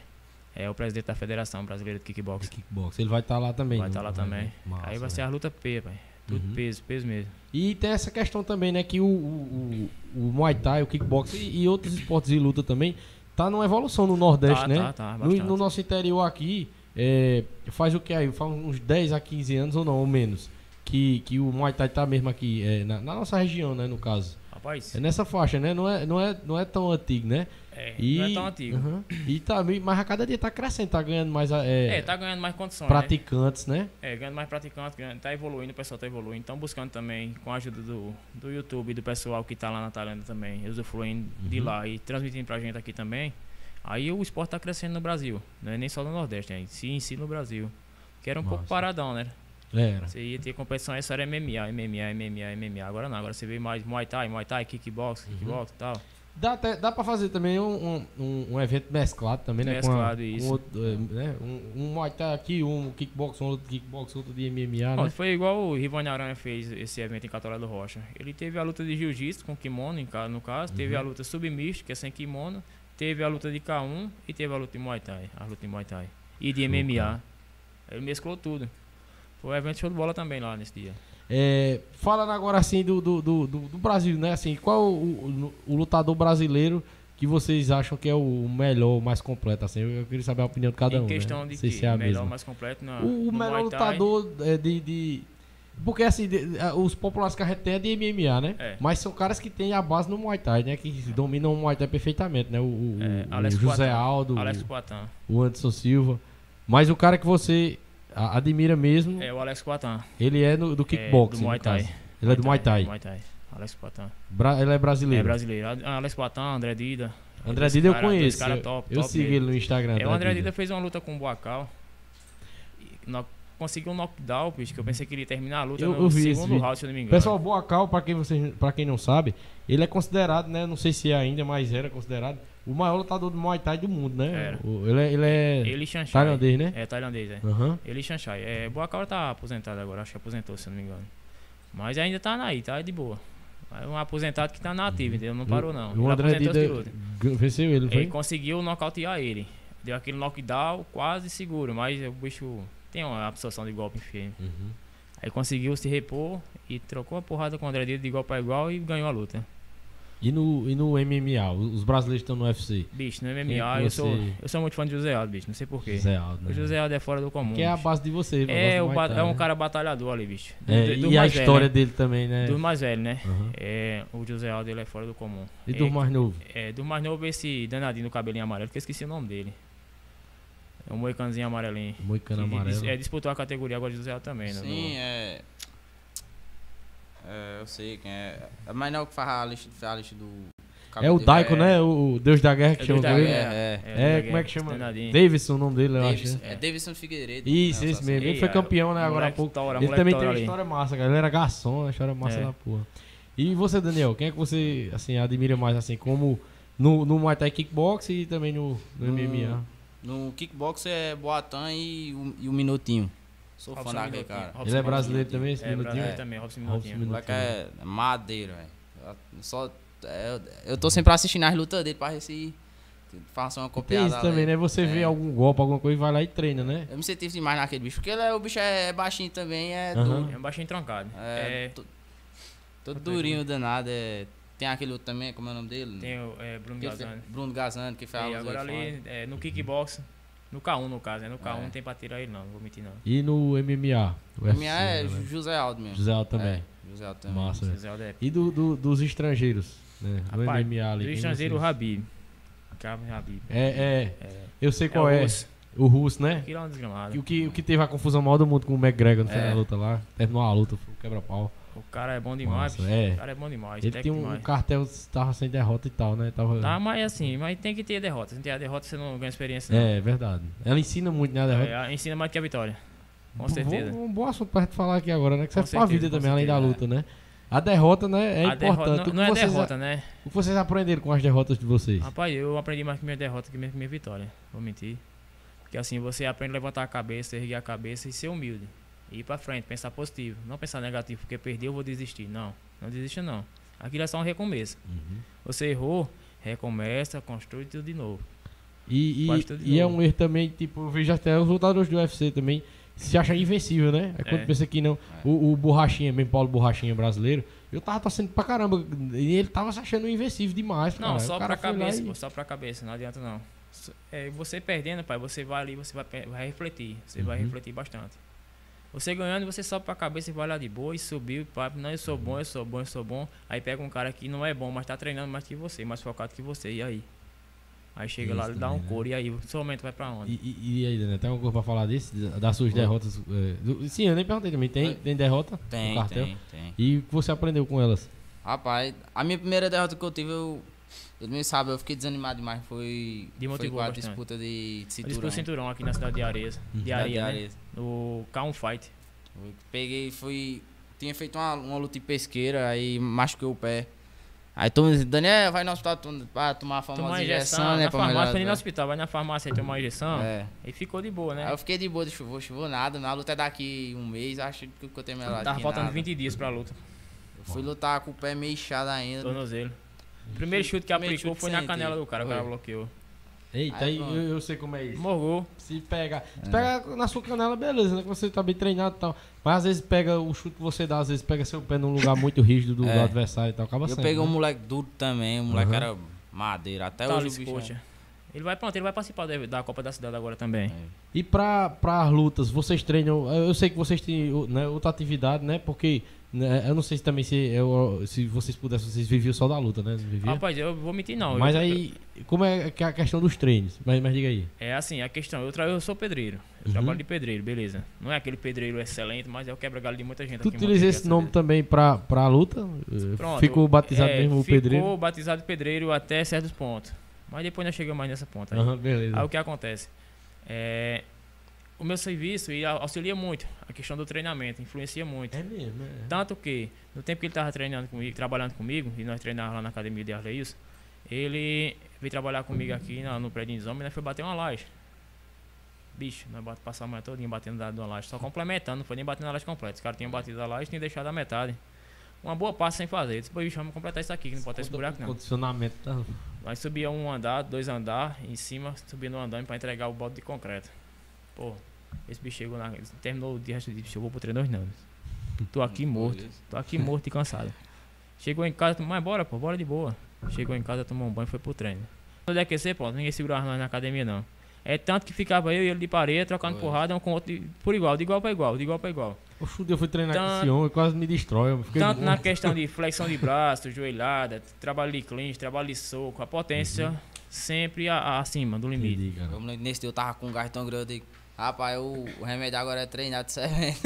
É o presidente da Federação Brasileira de Kickbox. Kickbox. Ele vai estar lá também. Vai estar lá no também. evento. Massa, aí vai ser velho. a luta P, pai. Tudo Uhum. peso, peso mesmo. E tem essa questão também, né? Que o, o, o, o Muay Thai, o kickbox e, e outros esportes de luta também tá numa evolução no Nordeste, tá, né? tá, tá, no, no nosso interior aqui, é, faz o que aí? Faz uns 10 a 15 anos ou não, ou menos. Que, que o Muay Thai tá mesmo aqui, é, na, na nossa região, né? No caso. Rapaz, É nessa faixa, né? Não é, não é, não é tão antigo, né? é, E, não é tão antigo. Uhum. E tá, mas a cada dia tá crescendo, tá ganhando mais é, É, tá ganhando mais condições, praticantes, né? né? É, ganhando mais praticantes, ganhando, tá evoluindo, o pessoal tá evoluindo. Então buscando também, com a ajuda do, do YouTube e do pessoal que tá lá na Tailândia também, usufruindo de Uhum. lá e transmitindo pra gente aqui também. Aí o esporte tá crescendo no Brasil, não é nem só no Nordeste, é, sim, sim no Brasil. Que era um pouco Massa. paradão, né? Era. Você ia ter competição, essa era MMA, MMA, MMA, MMA. Agora não, agora você vê mais Muay Thai, Muay Thai, kickbox, Uhum. kickbox e tal. Dá, até, dá pra fazer também um, um, um evento mesclado também, né? Mesclado, com a, isso. Com outro, eh, né? Um, um Muay Thai aqui, um kickbox, um outro kickbox, outro de MMA, Ó, né? foi igual o Rivone Aranha fez esse evento em Catolé do Rocha. Ele teve a luta de jiu-jitsu com kimono, no caso, teve Uhum. a luta submisto, que é sem kimono, teve a luta de K1 e teve a luta de Muay Thai, a luta de Muay Thai. E de MMA. Ele mesclou tudo. Foi evento show de bola também lá nesse dia. É, falando agora assim do, do, do, do- Brasil, né? Assim, qual o, o, o lutador brasileiro que vocês acham que é o melhor, o mais completo? Assim, eu, queria saber a opinião de cada em um. questão né? de Não sei que se é melhor, mesma. mais completo na, O, o melhor lutador é de, de- Porque assim, de- os populares que a gente tem é de MMA, né? É. Mas são caras que têm a base no Muay Thai, né? Que dominam o Muay Thai perfeitamente, né? O, o- É, o José. Aldo, Alex o, o Anderson Silva. Mas o cara que você admira mesmo, É o Alex Poitin. ele é no, do É, kickboxing. do Muay. Thai. Ele é do Muay Thai. Muay Thai. Alex Poitin. Bra- ele é brasileiro. É brasileiro. Alex Poitin, André Dida. André Dida eu conheço. cara eu top, eu top sigo mesmo. ele no Instagram. É, o André Dida. Dida fez uma luta com o Boacal. E no- Conseguiu um knockdown, bicho, que eu pensei que ele ia terminar a luta Eu- no eu segundo round, se eu não me engano. Pessoal, Boacal, pra quem, vocês, pra quem não sabe, ele é considerado, né? Não sei se é ainda, mas era considerado o maior lutador do Muay Thai do mundo, né? O- ele é, ele é ele Shanshai. tailandês, né? É, tailandês, é. Aham. Ele Shanshai. É, Boacal tá aposentado agora, acho que aposentou, se eu não me engano. Mas ainda tá aí, tá de boa. É um aposentado que tá na ativa, entendeu? Não parou não. O Ele André aposentou Dida venceu ele, foi? Ele conseguiu nocautear ele. Deu aquele knockdown quase seguro, mas o bicho tem uma absorção de golpe firme. Uhum. Aí conseguiu se repor e trocou a porrada com o André Dida de igual pra igual e ganhou a luta. E no, e no MMA, os brasileiros estão no UFC. Bicho, no é MMA que eu sou, você- eu sou muito fã de José Aldo, bicho, não sei porquê. Zé Aldo, né? O José Aldo é fora do comum. Que é a base de você. é, do o é um né? cara batalhador ali, bicho. Do- É, do- dos e a história né? dele também, né? Dos mais velhos, né? Aham. É, o José Aldo ele é fora do comum. E é, do mais novo? É, do mais novo esse danadinho do cabelinho amarelo, que eu esqueci o nome dele. É um moicanzinho amarelinho. Moicano amarelo. É, disputou a categoria agora de José Aldo também, né? Sim, é. É, eu sei quem é. É mais não que faz a lista, faz a lista do. É o Daiko, né? O, o Deus da Guerra que É o chama dele. É, É, do como é que chama? danadinho. Davidson, o nome dele, eu acho. Né? é Davidson Figueiredo. Isso, né, esse mesmo. Ele foi campeão, né? Agora há pouco. tora, Ele também tem uma história massa, cara. Ele era garçom, uma história massa É. da porra. E você, Daniel, quem é que você, assim, admira mais, assim, como no, no Muay Thai Kickbox e também no, no No- MMA? No kickbox é Boatan e o, e o Minutinho. Sou fã Robson daquele Minutinho, cara. Robson Ele é Minutinho. brasileiro também, esse É, minutinho? brasileiro É. também, Robson Robson Minutinho. O Minutinho. moleque é madeiro, velho. Eu Só. é, eu tô sempre assistindo as lutas dele pra ver se faça uma Tem copiada. isso também, né? Você vê É. algum golpe, alguma coisa e vai lá e treina, né? Eu me senti demais naquele bicho, porque ele é, o bicho é baixinho também, é Aham. duro. É um baixinho trancado. É, É, to- todo durinho danado. É, tem aquele outro também, como é o nome dele? tem o é, Bruno Que Gazani. Bruno Gazani, que faz E a luta agora ali, é, no kickbox, no K1 no caso, né? No K1 É. não tem pra tirar ele não, não vou mentir não. E no MMA? UFC, Minha é né? José Aldo mesmo. José Aldo também. É, José Aldo também. Massa, velho. José Aldo é E do, do- dos estrangeiros, né? Do Rapaz, MMA ali. Do estrangeiro, o Habib. É, é. É, Eu sei é qual o é. O russo, né? Aquilo é um desgramado. E o que, o que teve a confusão maior do mundo com o McGregor no final da luta lá. Terminou a luta, foi um quebra-pau. O cara é bom demais, bicho. é. O cara é bom demais. Ele tinha um, demais. cartel, tava sem derrota e tal, né? Tava... Tá, mas assim, mas tem que ter derrota. Se não tiver derrota, você não ganha experiência. Não. É, verdade. Ela ensina muito, né? A derrota. É, ensina mais que a vitória. Com certeza. Um bom assunto pra gente falar aqui agora, né? Que Com serve pra certeza, vida com também, além da certeza, luta, né? A derrota, né? É a derrota importante. não, O que não é derrota, né? O que vocês aprenderam com as derrotas de vocês? Rapaz, eu aprendi mais com minha derrota que minha, minha vitória. Vou mentir. Porque assim, você aprende a levantar a cabeça, erguer a cabeça e ser humilde. E ir pra frente, pensar positivo. Não pensar negativo, porque perdi eu vou desistir. Não, não desista não. Aquilo é só um recomeço. Uhum. Você errou, recomeça, constrói tudo de novo. E, e, tudo de e é novo. um erro também, tipo, eu vejo até os lutadores do UFC também se acham invencível, né? Aí quando É. pensa que não. O, o Borrachinha, bem Paulo Borrachinha brasileiro, eu tava torcendo pra caramba. E ele tava se achando invencível demais. Não, cara. só cara pra cabeça, e- pô, só pra cabeça, não adianta não. É, você perdendo, pai, você vai ali, você vai, vai refletir. Você vai Uhum. refletir bastante. Você ganhando, você sobe pra cabeça e vai lá de boa e subiu, pai, não, eu sou bom, eu sou bom, eu sou bom. Aí pega um cara que não é bom, mas tá treinando mais que você, mais focado que você, e aí? Aí chega lá, Isso ele dá um né? couro, e aí? O seu momento vai pra onde? E, e, e aí, Daniel, tem alguma coisa pra falar disso? Das suas derrotas? é, do- sim, eu nem perguntei também. Tem, tem derrota? Tem, no cartel? tem, tem. E o que você aprendeu com elas? Rapaz, a minha primeira derrota que eu tive, eu Ele mesmo sabe, eu fiquei desanimado demais. Foi, foi Desmotivou com a bastante. disputa de cinturão. disputou o cinturão aqui na cidade de Areias. De Da- Areia, de né? No K1 Fight. Eu Peguei, fui. Tinha feito uma, uma luta em pesqueira, aí machuquei o pé. Aí todo mundo dizendo, Daniel, vai no hospital pra tomar a famosa injeção, injeção, né? na farmácia, foi nem no hospital, vai na farmácia e tomar injeção. É. E ficou de boa, né? Aí eu fiquei de boa, de chuvou, chuvou nada. Na luta é daqui um mês, acho que eu tenho melhorado. Tava faltando nada. 20 dias pra luta. Eu fui lutar com o pé meio inchado ainda. Tornozelo. Primeiro chute que Primeiro aplicou chute foi na canela do cara, o cara bloqueou. Eita, Aí, eu, eu sei como é isso. Morgou. Se pega. É. Se pega na sua canela, beleza, né? Que você tá bem treinado e tal. Mas às vezes pega o chute que você dá, às vezes pega seu pé num lugar muito rígido do, É. do adversário e tal. Acaba Eu saindo, peguei um né? moleque duro também, o moleque Aham. era madeira. Até Thales hoje o bicho. Ele vai, pronto, ele vai participar da, Copa da Cidade agora também. E pra, pra lutas, vocês treinam. Eu sei que vocês têm né, outra atividade, né? Porque né, eu não sei se também se, eu, se vocês pudessem, vocês viviam só da luta, né? Viviam? Rapaz, eu vou mentir não. Mas eu, aí, como é que é a questão dos treinos? Mas, mas diga aí. É assim, a questão, eu, tra eu sou pedreiro. Eu Uhum. trabalho de pedreiro, beleza. Não é aquele pedreiro excelente, mas é o quebra-galho de muita gente. Tu utiliza esse a nome também pra, pra luta? Pronto, Ficou batizado é, mesmo o ficou pedreiro? batizado de pedreiro até certos pontos. Mas depois nós chegamos mais nessa ponta. aí. Aham, beleza. Aí o que acontece? É, o meu serviço ele auxilia muito. A questão do treinamento, influencia muito. É mesmo, é. Tanto que, no tempo que ele estava treinando comigo, trabalhando comigo, e nós treinávamos lá na academia de Arleils, ele veio trabalhar comigo aqui na- no prédio de e nós foi bater uma laje. Bicho, nós bate, passamos a manhã todinha batendo da, da laje, só complementando, não foi nem batendo a laje completa. Os caras tinham batido a laje e tinham deixado a metade. Uma boa parte sem fazer. Eu disse, pô, bicho, vamos completar isso aqui, que não pode ter esse buraco não. Condicionamento tá. Nós subia um andar, dois andar, em cima, subia no andame pra entregar o balde de concreto. Pô, esse bicho chegou na. Terminou o dia, resto do dia, bicho, eu vou pro treino hoje não. Tô aqui morto, tô aqui morto e cansado. Chegou em casa, mas bora, pô, bora de boa. Chegou em casa, tomou um banho e foi pro treino. Quando aquecer, pronto, ninguém segurava nós na academia não. É tanto que ficava eu e ele de parede, trocando Foi. porrada um com o outro, de- por igual, de igual pra igual, de igual pra igual. O chute eu fui treinar com Tanto- esse homem, quase me destrói. Eu fiquei Tanto na questão de flexão de braço, joelhada, trabalho de clinch, trabalho de soco, a potência sempre a- a- acima do limite. Lembro, nesse dia eu tava com um gás tão grande, eu digo, rapaz, o, o remédio agora é treinar de servente.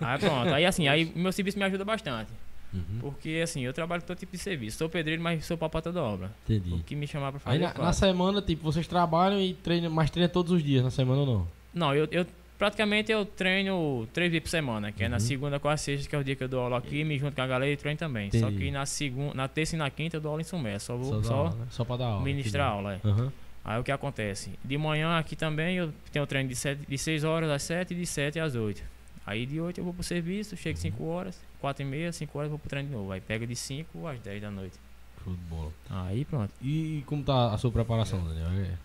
Aí pronto, aí assim, aí meu serviço me ajuda bastante. Uhum, Porque assim, eu trabalho com todo tipo de serviço. Sou pedreiro, mas sou papata da obra. entendi. O que me chamar pra Aí fazer. na, eu na faço. semana, tipo, vocês trabalham e treinam, mas treinam todos os dias na semana ou não? Não, eu, eu praticamente eu treino três vezes por semana, que é na Uhum. segunda, quarta, sexta, que é o dia que eu dou aula aqui, me junto com a galera e treino também. Só Entendi. que na segunda, na terça e na quinta eu dou aula em Sumé, só vou só, aula, né? só pra dar aula. ministrar aula. É. Aham. Aí o que acontece? De manhã aqui também eu tenho treino de, sete, de 6 horas às 7 e de 7 às 8. Aí de 8 eu vou pro serviço, chego 5 horas, 4 e meia, 5 horas eu vou pro treino de novo. Aí pega de 5 às 10 da noite. Show de bola. Aí pronto. E como tá a sua preparação, Daniel? É.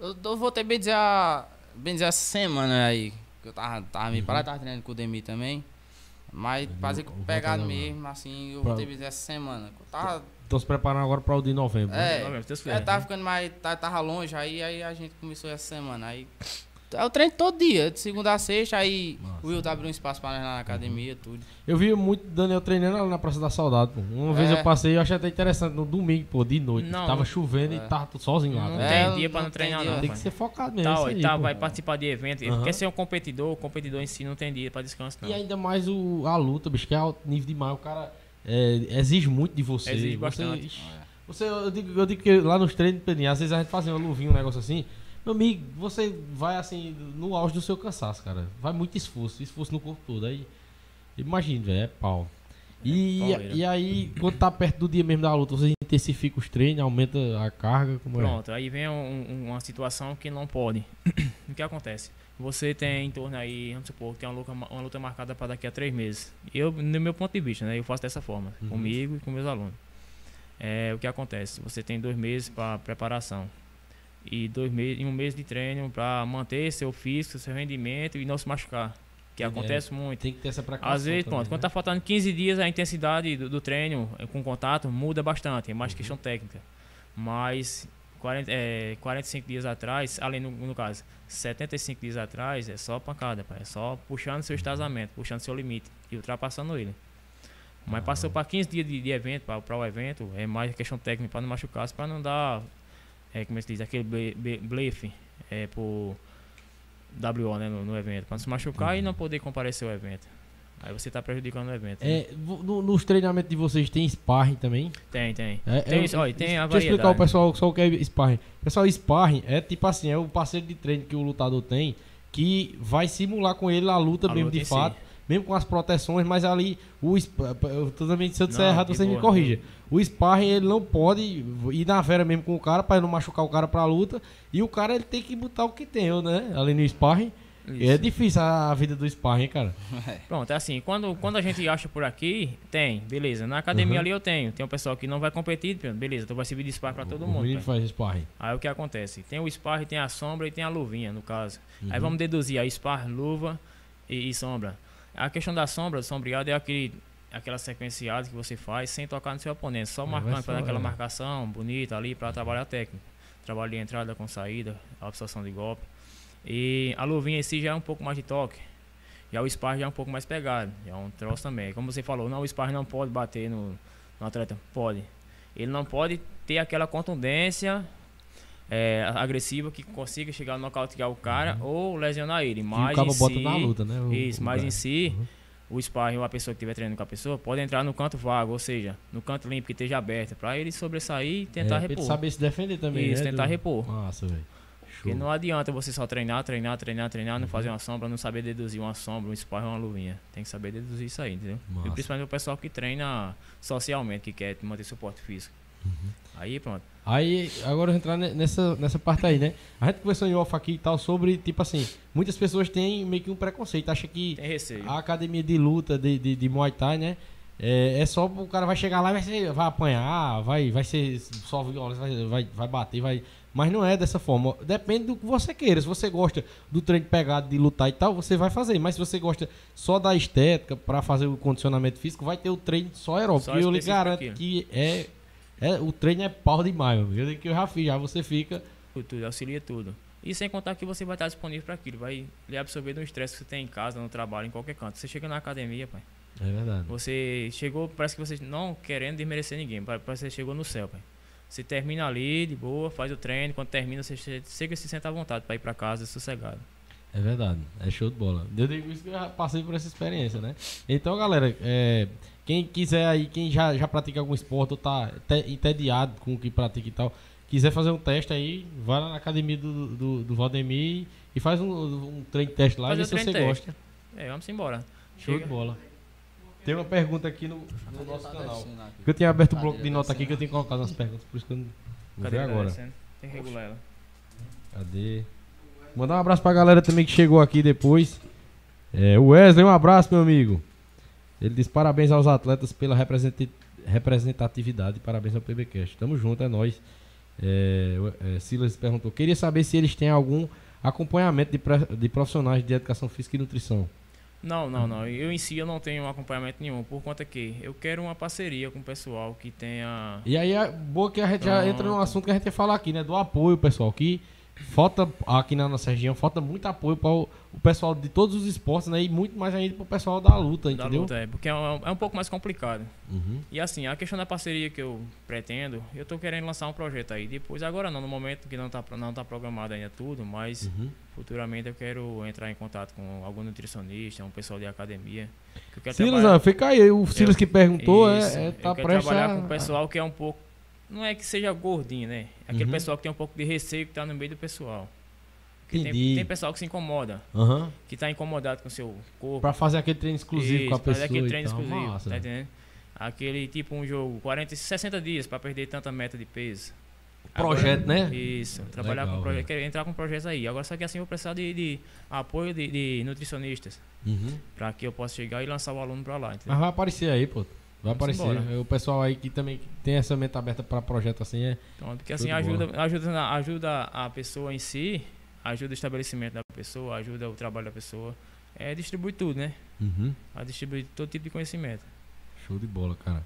Eu, eu vou ter bem dizer, a, bem dizer essa semana aí, que eu tava, tava Uhum. meio parado, tava treinando com o Demi também. Mas Uhum, fazer pegado mesmo, assim, eu Pra- vou ter bem dizer essa semana. Eu tava, Tô se preparando agora para o de novembro. né? É, Novembro, Deus eu quiser, tava né? ficando mais, tava, tava longe, aí, aí a gente começou essa semana. Aí eu treino todo dia, de segunda a sexta, aí Massa. o Will tá abrindo um espaço pra nós lá na academia, tudo. Eu vi muito Daniel treinando lá na Praça da Saudade, pô. Uma vez É. eu passei, eu achei até interessante, no domingo, pô, de noite. Não, tava chovendo e É. tava tudo sozinho lá. Não tá? É, tem dia pra não não treinar, não. Tem que ser focado mesmo. Tá, aí, tá, pô. vai participar de evento. Ele Aham. quer ser um competidor, o competidor em si não tem dia pra descanso, não. E ainda mais o, a luta, bicho, que é alto nível demais. O cara é, exige muito de você. Exige você, bastante. ixi, Você, eu, digo, eu digo que lá nos treinos, às vezes a gente fazia uma luvinha, um negócio assim. Meu amigo, você vai assim, no auge do seu cansaço, cara. Vai muito esforço, esforço no corpo todo. Aí, imagina, velho, é pau. E, pauleira. e aí, quando tá perto do dia mesmo da luta, você intensifica os treinos, aumenta a carga, como é? Pronto, aí vem um- um- uma situação que não pode. o que acontece? Você tem em torno aí, vamos supor, tem uma luta, uma luta marcada para daqui a três meses. Eu, no meu ponto de vista, né, eu faço dessa forma, Uhum. comigo e com meus alunos. É, o que acontece? Você tem dois meses para preparação e dois meses, e um mês de treino para manter seu físico, seu rendimento e não se machucar. Que É, acontece muito. Tem que ter essa precaução. Às vezes, também, pronto, quando né? tá faltando 15 dias, a intensidade do, do treino eh, com contato muda bastante, é mais Uhum. questão técnica. Mas 40, é, 45 dias atrás, além no, no caso, 75 dias atrás, é só pancada, pai, é só puxando seu estasamento, puxando seu limite e ultrapassando ele. Mas Ah. passou para 15 dias de, de evento, para o evento, é mais questão técnica para não machucar, para não dar, é, como se diz, aquele ble- ble- blefe é, por WO né, no, no evento, para não se machucar e Uhum. não poder comparecer ao evento. Aí você tá prejudicando o evento. né? É, vo- no- nos treinamentos de vocês tem sparring também? Tem, tem. É, Tem é, isso, olha, tem a Deixa eu explicar o variedade. pessoal só o que é sparring. Pessoal, sparring é tipo assim, é o parceiro de treino que o lutador tem que vai simular com ele a luta A mesmo luta de em si. Mesmo com as proteções, mas ali o sp- eu tô também se eu disser Não, errado, você me boa. corrija. O sparring ele não pode ir na vera mesmo com o cara para não machucar o cara pra luta e o cara ele tem que botar o que tem, né? Ali no sparring. Isso. É difícil a, a vida do sparring, hein, cara. Pronto, é assim, quando, quando a gente acha por aqui, tem, beleza. Na academia Uhum. ali eu tenho. Tem um pessoal que não vai competir, beleza, então vai servir de sparring pra todo o mundo. faz sparring. Aí o que acontece? Tem o sparring, tem a sombra e tem a luvinha, no caso. Uhum. Aí vamos deduzir a sparring, luva e, e sombra. A questão da sombra, sombreado é aquele, aquela sequenciada que você faz sem tocar no seu oponente, só marcando, fazendo aquela é. marcação bonita ali para trabalhar a técnica. Trabalho de entrada com saída, absorção de golpe. E a luvinha em si já é um pouco mais de toque. Já o sparring já é um pouco mais pegado. Já é um troço também. Como você falou, não, o sparring não pode bater no, no atleta. Pode. Ele não pode ter aquela contundência é, agressiva que consiga chegar a nocautear o cara ou lesionar ele. Mas o cara em bota si, na luta, né? o- Isso, o mas cara. em si, Uhum. o sparring ou a pessoa que estiver treinando com a pessoa pode entrar no canto vago, ou seja, no canto limpo que esteja aberto, para ele sobressair e tentar é, pra ele repor. saber se defender também, Isso, né? tentar do- repor. Massa, velho. Porque não adianta você só treinar, treinar, treinar, treinar, não Uhum. fazer uma sombra, não saber deduzir uma sombra, um sparring uma luvinha. Tem que saber deduzir isso aí, entendeu? Massa. E principalmente o pessoal que treina socialmente, que quer manter suporte físico. Uhum. Aí pronto. Aí, agora eu vou entrar ne- nessa, nessa parte aí, né? A gente conversou em off aqui e tal sobre, tipo assim, muitas pessoas têm meio que um preconceito, acha que a academia de luta de, de, de Muay Thai, né? É, é só o cara vai chegar lá e vai, ser- vai apanhar, vai, vai ser só violência, vai, vai, vai bater, vai. Mas não é dessa forma. Depende do que você queira. Se você gosta do treino pegado de lutar e tal, você vai fazer. Mas se você gosta só da estética para fazer o condicionamento físico, vai ter o treino só aeróbico. Só E eu lhe garanto aquilo. que é, é. O treino é pau demais, meu. Eu digo que eu já fiz, já você fica. Tudo, auxilia tudo. E sem contar que você vai estar disponível para aquilo, vai lhe absorver do estresse que você tem em casa, no trabalho, em qualquer canto. Você chega na academia, pai. É verdade. Você chegou, parece que você não querendo desmerecer ninguém, pa- parece que você chegou no céu, pai. Você termina ali, de boa, faz o treino, quando termina, você che- chega e se senta à vontade para ir para casa sossegado. É verdade, é show de bola. Eu digo isso que eu já passei por essa experiência, né? Então, galera, é, quem quiser aí, quem já, já pratica algum esporte ou tá te- entediado com o que pratica e tal, quiser fazer um teste aí, vai lá na academia do, do, do Valdemir e faz um, um treino teste lá e vê se você gosta. É, vamos embora. Show Chega. de bola. Tem uma pergunta aqui no, no nosso Tá canal. Eu tinha aberto o Tá bloco de nota aqui que eu tenho que colocar nas perguntas, por isso que eu não vou Cadê ver ela agora. Tem que regular ela. Cadê? Mandar um abraço pra galera também que chegou aqui depois. É, o Wesley, um abraço, meu amigo. Ele diz parabéns aos atletas pela representatividade. Parabéns ao PBcast. Tamo junto, é nóis. É, é, Silas perguntou: queria saber se eles têm algum acompanhamento de, de profissionais de educação física e nutrição. Não, não, não. Eu em si eu não tenho acompanhamento nenhum, por conta que eu quero uma parceria com o pessoal que tenha. E aí, é boa que a gente já entra num assunto que a gente ia falar aqui, né? Do apoio, pessoal. Que falta aqui na nossa região, falta muito apoio para o, o pessoal de todos os esportes, né? E muito mais ainda para o pessoal da luta, Da entendeu? luta, é, porque é um, é um pouco mais complicado. Uhum. E assim, a questão da parceria que eu pretendo, eu tô querendo lançar um projeto aí. Depois, agora não, no momento que não tá, não tá programado ainda tudo, mas Uhum. futuramente eu quero entrar em contato com algum nutricionista, um pessoal de academia. Que eu Silas, trabalhar- ó, fica aí. O Silas que perguntou Isso, é, é eu tá quero prestes trabalhar com o pessoal que é um pouco. Não é que seja gordinho, né? Aquele Uhum. pessoal que tem um pouco de receio que tá no meio do pessoal. Tem, tem pessoal que se incomoda, Aham. que tá incomodado com o seu corpo. Pra fazer aquele treino exclusivo com a Isso, fazer pessoa. aquele treino tal. exclusivo, Massa, tá entendendo? Aquele tipo um jogo, 40, 60 dias pra perder tanta meta de peso. Projeto, né? Isso, trabalhar Legal, com projeto, quero entrar com projetos aí. Agora só que assim eu vou precisar de, de apoio de, de nutricionistas Uhum. pra que eu possa chegar e lançar o aluno pra lá, entendeu? Mas vai aparecer aí, pô. Vai aparecer. embora. O pessoal aí que também tem essa mente aberta pra projeto assim é. Pronto, porque assim ajuda, ajuda, ajuda a pessoa em si, ajuda o estabelecimento da pessoa, ajuda o trabalho da pessoa. É, distribui tudo, né? Uhum. A distribuir todo tipo de conhecimento. Show de bola, cara.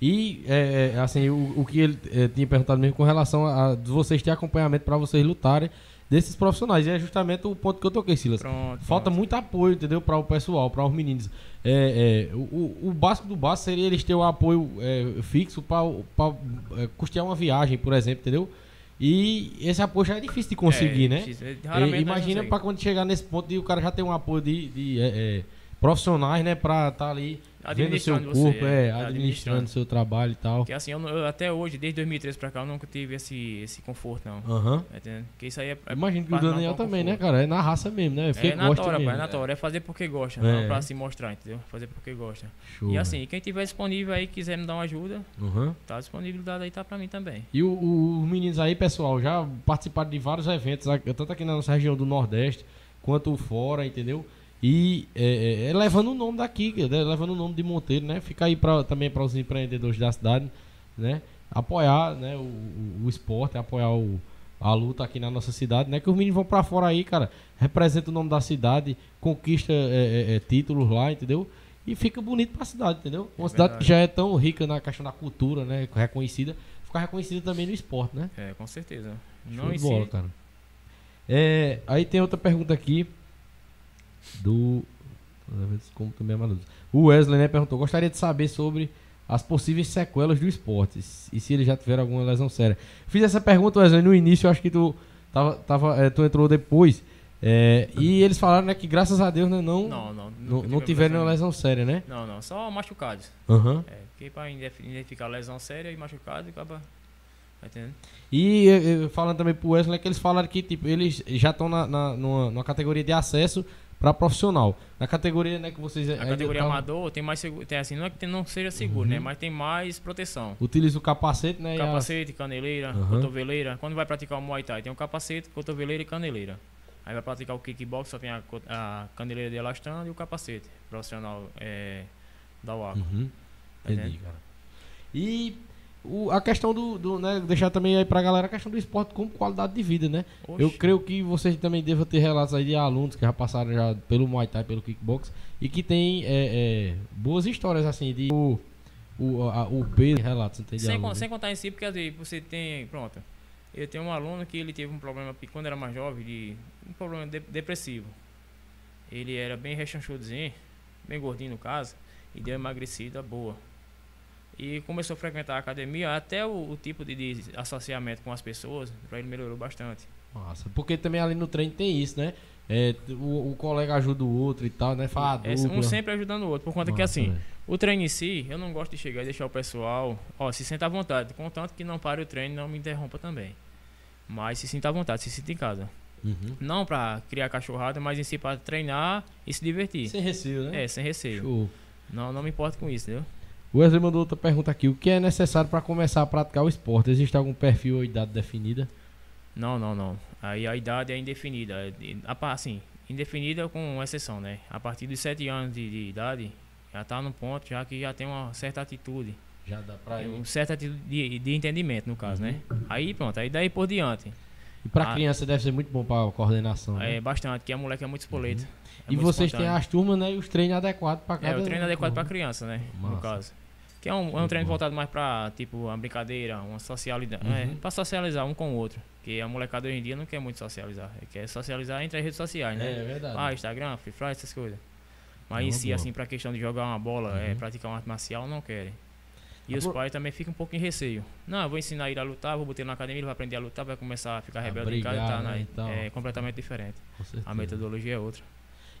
E, é, é, assim, o, o que ele é, tinha perguntado mesmo com relação a, a vocês terem acompanhamento pra vocês lutarem desses profissionais. E é justamente o ponto que eu toquei, Silas. Pronto. Falta pronto. muito apoio, entendeu? Para o pessoal, para os meninos. É, é, o, o- básico do básico seria eles terem o apoio é, fixo para custear uma viagem, por exemplo, entendeu? E esse apoio já é difícil de conseguir, É, né? é, E- imagina para quando chegar nesse ponto de o cara já ter um apoio de, de, é, é, profissionais, né, pra estar ali vendo seu Administrando você, corpo, é, é, administrando administrando. seu trabalho e tal. Porque assim, eu, eu até hoje, desde 2013 pra cá, eu nunca tive esse, esse conforto, não. Aham. Tá entendendo? Porque isso aí é. é Imagino que o Daniel com também, né, conforto. cara? É na raça mesmo, né? Porque É na gosta tora, mesmo. pai, é na tora. É fazer porque gosta, É. não pra se mostrar, entendeu? Fazer porque gosta. Show, E assim, quem tiver disponível aí, quiser me dar uma ajuda, Aham. tá disponibilidade aí, tá pra mim também. E os meninos aí, pessoal, já participaram de vários eventos, tanto aqui na nossa região do Nordeste, quanto fora, entendeu? E é, é, é levando o nome daqui, é, levando o nome de Monteiro, né? Fica aí pra, também para os empreendedores da cidade, né? Apoiar né? o, o, o esporte, apoiar o, a luta aqui na nossa cidade, né? Que os meninos vão pra fora aí, cara, representa o nome da cidade, conquista é, é, é, títulos lá, entendeu? E fica bonito pra cidade, entendeu? Uma cidade que já é tão rica na questão da cultura, né? Reconhecida, ficar reconhecida também no esporte, né? É, com certeza. Show Não de em bola, si. cara. É, aí tem outra pergunta aqui do. Como também é dúvida. O Wesley né, perguntou: gostaria de saber sobre as possíveis sequelas do esporte e se ele já tiver alguma lesão séria. Fiz essa pergunta, Wesley, no início, eu acho que tu, tava, tava, é, tu entrou depois. é, e eles falaram né, que graças a Deus né, não, Não, não. não, tiveram lesão. lesão séria, né? Não, não. Só machucados. Aham. É, porque identif- identificar lesão séria e machucado, acaba. Tá entendendo? E eh, falando também pro Wesley, que eles falaram que tipo, eles já estão na, na, numa, numa categoria de acesso para profissional. Na categoria né, que vocês A categoria tavam- amador tem mais seguro. Tem assim, não é que tem- não seja seguro, Uhum. né? Mas tem mais proteção. utiliza o capacete, né? Capacete, caneleira, Aham. cotoveleira. Quando vai praticar o Muay Thai, tem o capacete, cotoveleira e caneleira. Aí vai praticar o kickbox, só tem a, a caneleira de elastano e o capacete profissional é, da UACO. Uhum. Tá Entendi, cara. E o- a questão do, do, né, deixar também aí pra galera a questão do esporte como qualidade de vida, né? Eu Oxe, creio que vocês também devem ter relatos aí de alunos que já passaram já pelo Muay Thai, pelo kickbox e que tem é, é, boas histórias assim de o, o, a- o peso de relatos, entende? sem, aluno, né? sem contar em si, porque às vezes você tem. Pronto. Eu tenho um aluno que ele teve um problema quando era mais jovem, de um problema de- depressivo. Ele era bem rechanchudozinho, bem gordinho no caso, e deu emagrecida boa. E começou a frequentar a academia, até o, o tipo de, de associamento com as pessoas, pra ele melhorou bastante. Massa. Porque também ali no treino tem isso, né? É, o, o colega ajuda o outro e tal, né? Fala É, dupla. um sempre ajudando o outro, por conta que Massa, assim, velho. o treino em si, eu não gosto de chegar e deixar o pessoal, ó, se senta à vontade, contanto que não pare o treino e não me interrompa também. Mas se sinta à vontade, se sinta em casa. Uhum. Não pra criar cachorrada, mas em si pra treinar e se divertir. Sem receio, né? É, sem receio. Show. Não, não me importo com isso, entendeu? O Wesley mandou outra pergunta aqui. O que é necessário para começar a praticar o esporte? Existe algum perfil ou idade definida? Não, não, não. Aí a idade é indefinida. É a Assim, indefinida com exceção, né? A partir dos 7 anos de, de idade, já tá no ponto já que já tem uma certa atitude. Já dá pra Um certo atitude de, de entendimento, no caso, Uhum. né? Aí pronto, aí daí por diante. E pra Ah. criança deve ser muito bom pra coordenação, né? É bastante, que a moleque é muito espoleta. é e muito vocês têm as turmas, né? E os treinos adequados pra cada É, o treino é adequado pra turma. criança, né? Massa. No caso. Que é um, é um treino bola. voltado mais pra, tipo, uma brincadeira, uma socialidade. Uhum. É, pra socializar um com o outro. Porque a molecada hoje em dia não quer muito socializar. Ele quer socializar entre as redes sociais, né? É, é verdade. Ah, Instagram, Free Fire, essas coisas. É Mas em si, boa. assim, pra questão de jogar uma bola, é, Uhum. praticar uma arte marcial, não querem. E Ah, os por- pais também ficam um pouco em receio. Não, eu vou ensinar ele a lutar, vou botar ele na academia, ele vai aprender a lutar, vai começar a ficar A rebelde em casa, brigar, tá, né, né? e tal. É completamente diferente. A metodologia é outra.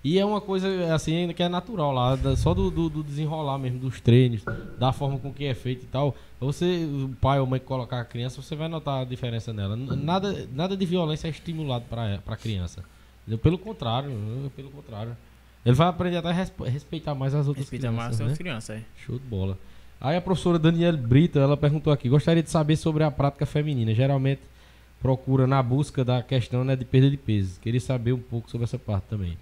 E é uma coisa, assim, que é natural lá, só do, do- do desenrolar mesmo, dos treinos, da forma com que é feito e tal. Você, o pai ou mãe que colocar a criança, você vai notar a diferença nela. Nada, nada de violência é estimulado para a criança. Pelo contrário, né? pelo contrário. Ele vai aprender até a respe- respeitar mais as outras Respeita mais crianças, as né? crianças, é. Show de bola. Aí a professora Daniela Brito, ela perguntou aqui, gostaria de saber sobre a prática feminina. Geralmente procura na busca da questão né, de perda de peso. Queria saber um pouco sobre essa parte também.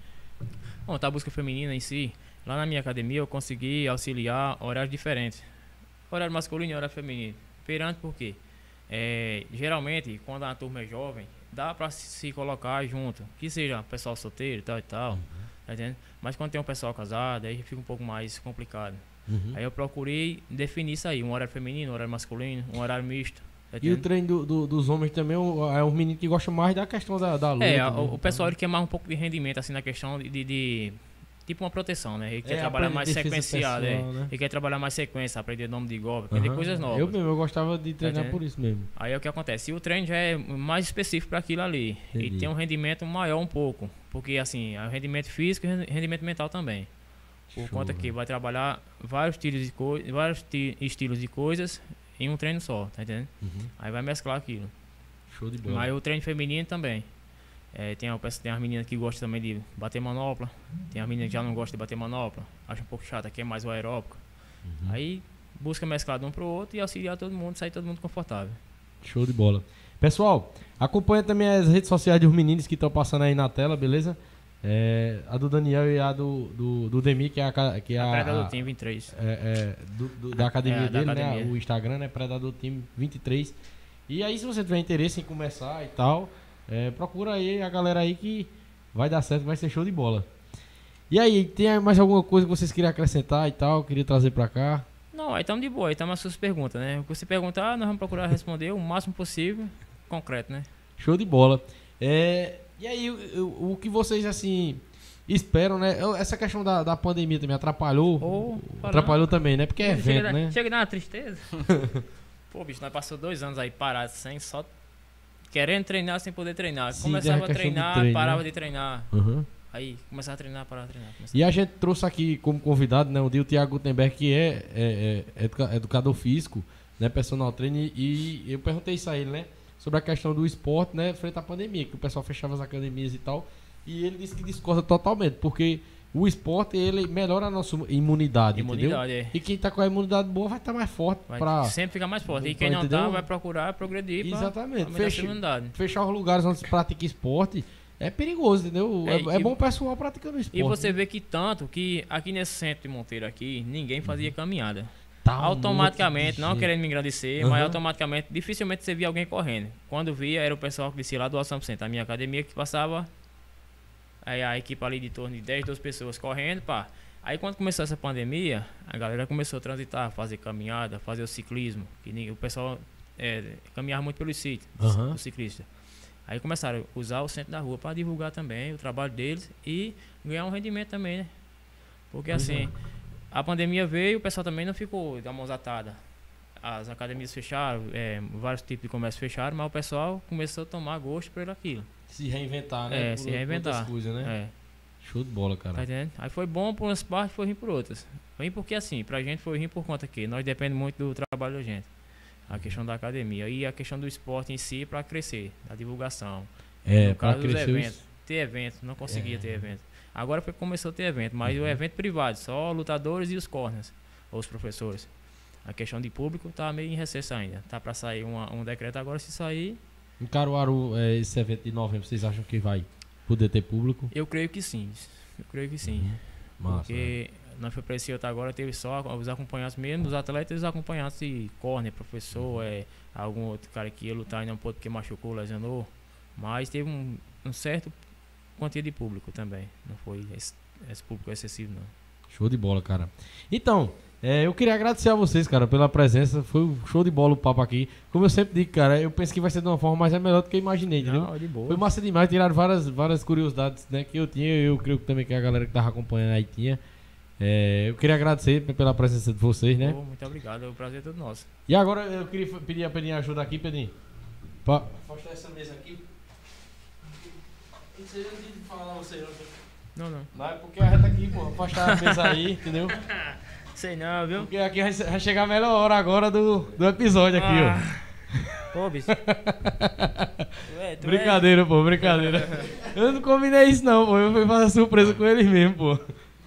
Bom, tá a busca feminina em si, lá na minha academia eu consegui auxiliar horários diferentes. Horário masculino e horário feminino. Perante por quê? É, geralmente, quando a turma é jovem, dá pra se colocar junto. Que seja pessoal solteiro e tal e tal. Tá entendendo? Mas quando tem um pessoal casado, aí fica um pouco mais complicado. Uhum. Aí eu procurei definir isso aí, um horário feminino, um horário masculino, um horário misto. E tá o treino do- do- dos homens também é um menino que gosta mais da questão da, da luta. É, a- mesmo, o, pessoal tá? ele quer mais um pouco de rendimento, assim, na questão de. de- de- tipo uma proteção, né? Ele quer É, trabalhar mais sequenciado, é. pessoal, né? Ele quer trabalhar mais sequência, aprender nome de golpe, aprender Aham. coisas novas. Eu mesmo, eu gostava de treinar entendendo? por isso mesmo. Aí é o que acontece. E o treino já é mais específico para aquilo ali. Entendi. E tem um rendimento maior um pouco. Porque assim, é o rendimento físico e rendi- rendimento mental também. Por Show, conta que velho. vai trabalhar vários, de vários ti- estilos de coisas em um treino só, tá entendendo? Uhum. Aí vai mesclar aquilo. Show de bola. Mas o treino feminino também. É, tem, tem as meninas que gostam também de bater manopla. Tem as meninas que já não gostam de bater manopla. Acha um pouco chata, quer mais o aeróbico. Uhum. Aí busca mesclar de um pro outro e auxiliar todo mundo, sair todo mundo confortável. Show de bola. Pessoal, acompanha também as redes sociais dos meninos que estão passando aí na tela, beleza? É, a do Daniel e a do, do, do Demi, que é a, que é a a, Predador a- Team 23. é, é, do- do- da academia É, da dele, né? academia. O Instagram, né? Predador Team 23. E aí, se você tiver interesse em começar e tal, é, procura aí a galera aí que vai dar certo, vai ser show de bola. E aí, tem mais alguma coisa que vocês queriam acrescentar e tal? Queria trazer pra cá? Não, aí estamos de boa, aí estamos as suas perguntas, né? O que você perguntar, nós vamos procurar responder o máximo possível, concreto, né? Show de bola. É, e aí, o, o- o que vocês, assim, esperam, né? Essa questão da, da pandemia também atrapalhou? Ou, atrapalhou também, né? Porque é chega, evento, da- né? chega a dar uma tristeza. Pô, bicho, nós passou dois anos aí parados, sem só querendo treinar sem poder treinar. Sim, Começava tem a treinar, treino, parava né? de treinar. Uhum. Aí começava a treinar, parava de treinar. E a gente trouxe aqui como convidado, né, o dia o Thiago Gutenberg, que é, é- é educa- educador físico, né, personal trainer, e eu perguntei isso a ele, né, sobre a questão do esporte, né, frente à pandemia, que o pessoal fechava as academias e tal, e ele disse que discorda totalmente, porque o esporte, ele melhora a nossa imunidade, entendeu? Imunidade, é. E quem tá com a imunidade boa vai estar mais forte Vai pra sempre ficar mais forte. E pra- quem não tá, entendeu? vai procurar progredir pra Exatamente. aumentar a Fecha- sua imunidade. fechar os lugares onde se pratica esporte é perigoso, entendeu? É, É, é e- bom o pessoal praticando esporte. E você vê que tanto que aqui nesse centro de Monteiro aqui, ninguém fazia caminhada. Tá automaticamente, não querendo me engrandecer, Aham. mas automaticamente, dificilmente você via alguém correndo. Quando via, era o pessoal que descia lá do Ação Centro, a minha academia que passava. Aí a equipe ali de torno de 10, 12 pessoas correndo, pá. Aí quando começou essa pandemia, a galera começou a transitar, fazer caminhada, fazer o ciclismo. Que nem- o pessoal é, caminhava muito pelo sítio, Aham. o ciclista. Aí começaram a usar o centro da rua para divulgar também o trabalho deles e ganhar um rendimento também, né? Porque Pois assim, a pandemia veio, o pessoal também não ficou de mãos atadas. As academias fecharam, é, vários tipos de comércio fecharam, mas o pessoal começou a tomar gosto por aquilo. Se reinventar, né? É, se reinventar. coisas, né? É, Show de bola, cara. tá entendendo? Aí foi bom por umas partes, foi ruim por outras. Ruim porque assim, pra gente foi ruim por conta que nós dependemos muito do trabalho da gente. A questão da academia e a questão do esporte em si para crescer, da divulgação. É, No pra caso dos crescer os- eventos. Ter evento, não conseguia É. ter evento. Agora foi que começou a ter evento, mas Uhum. o evento privado, só lutadores e os corners, ou os professores. A questão de público tá meio em recesso ainda. Tá para sair uma- um decreto agora, se sair, Em Caruaru, é, esse evento de novembro, vocês acham que vai poder ter público? eu creio que sim. Eu creio que sim. Massa. Porque nós foi para esse outro agora, teve só os acompanhantes mesmo, os atletas e os acompanhantes de corner, professor, é, algum outro cara que ia lutar e não pôde porque machucou, lesionou. Mas teve um, um certo quantia de público também. Não foi esse, esse público excessivo, não. Show de bola, cara. Então, é, eu queria agradecer a vocês, cara, pela presença. Foi um show de bola o papo aqui. Como eu sempre digo, cara, eu penso que vai ser de uma forma, mas é melhor do que eu imaginei, entendeu? Não, de boa. Foi massa demais, tiraram várias, várias curiosidades né, que eu tinha, eu creio que também que a galera que tava acompanhando aí tinha. É, eu queria agradecer pela presença de vocês, né? Pô, muito obrigado, o prazer é todo nosso. E agora eu queria pedir a Pedrinho ajuda aqui, Pedrinho. Pra afastar essa mesa aqui. Não falar você, não. Não, não. Não é porque a gente aqui, pô, afastar a mesa aí, entendeu? Sei não, viu? Porque aqui vai, vai chegar a melhor hora agora do, do episódio aqui, ó. Ah. Pô, bicho. é, tu Brincadeira, pô, brincadeira. Eu não combinei isso não, pô. Eu fui fazer surpresa com eles mesmo, pô.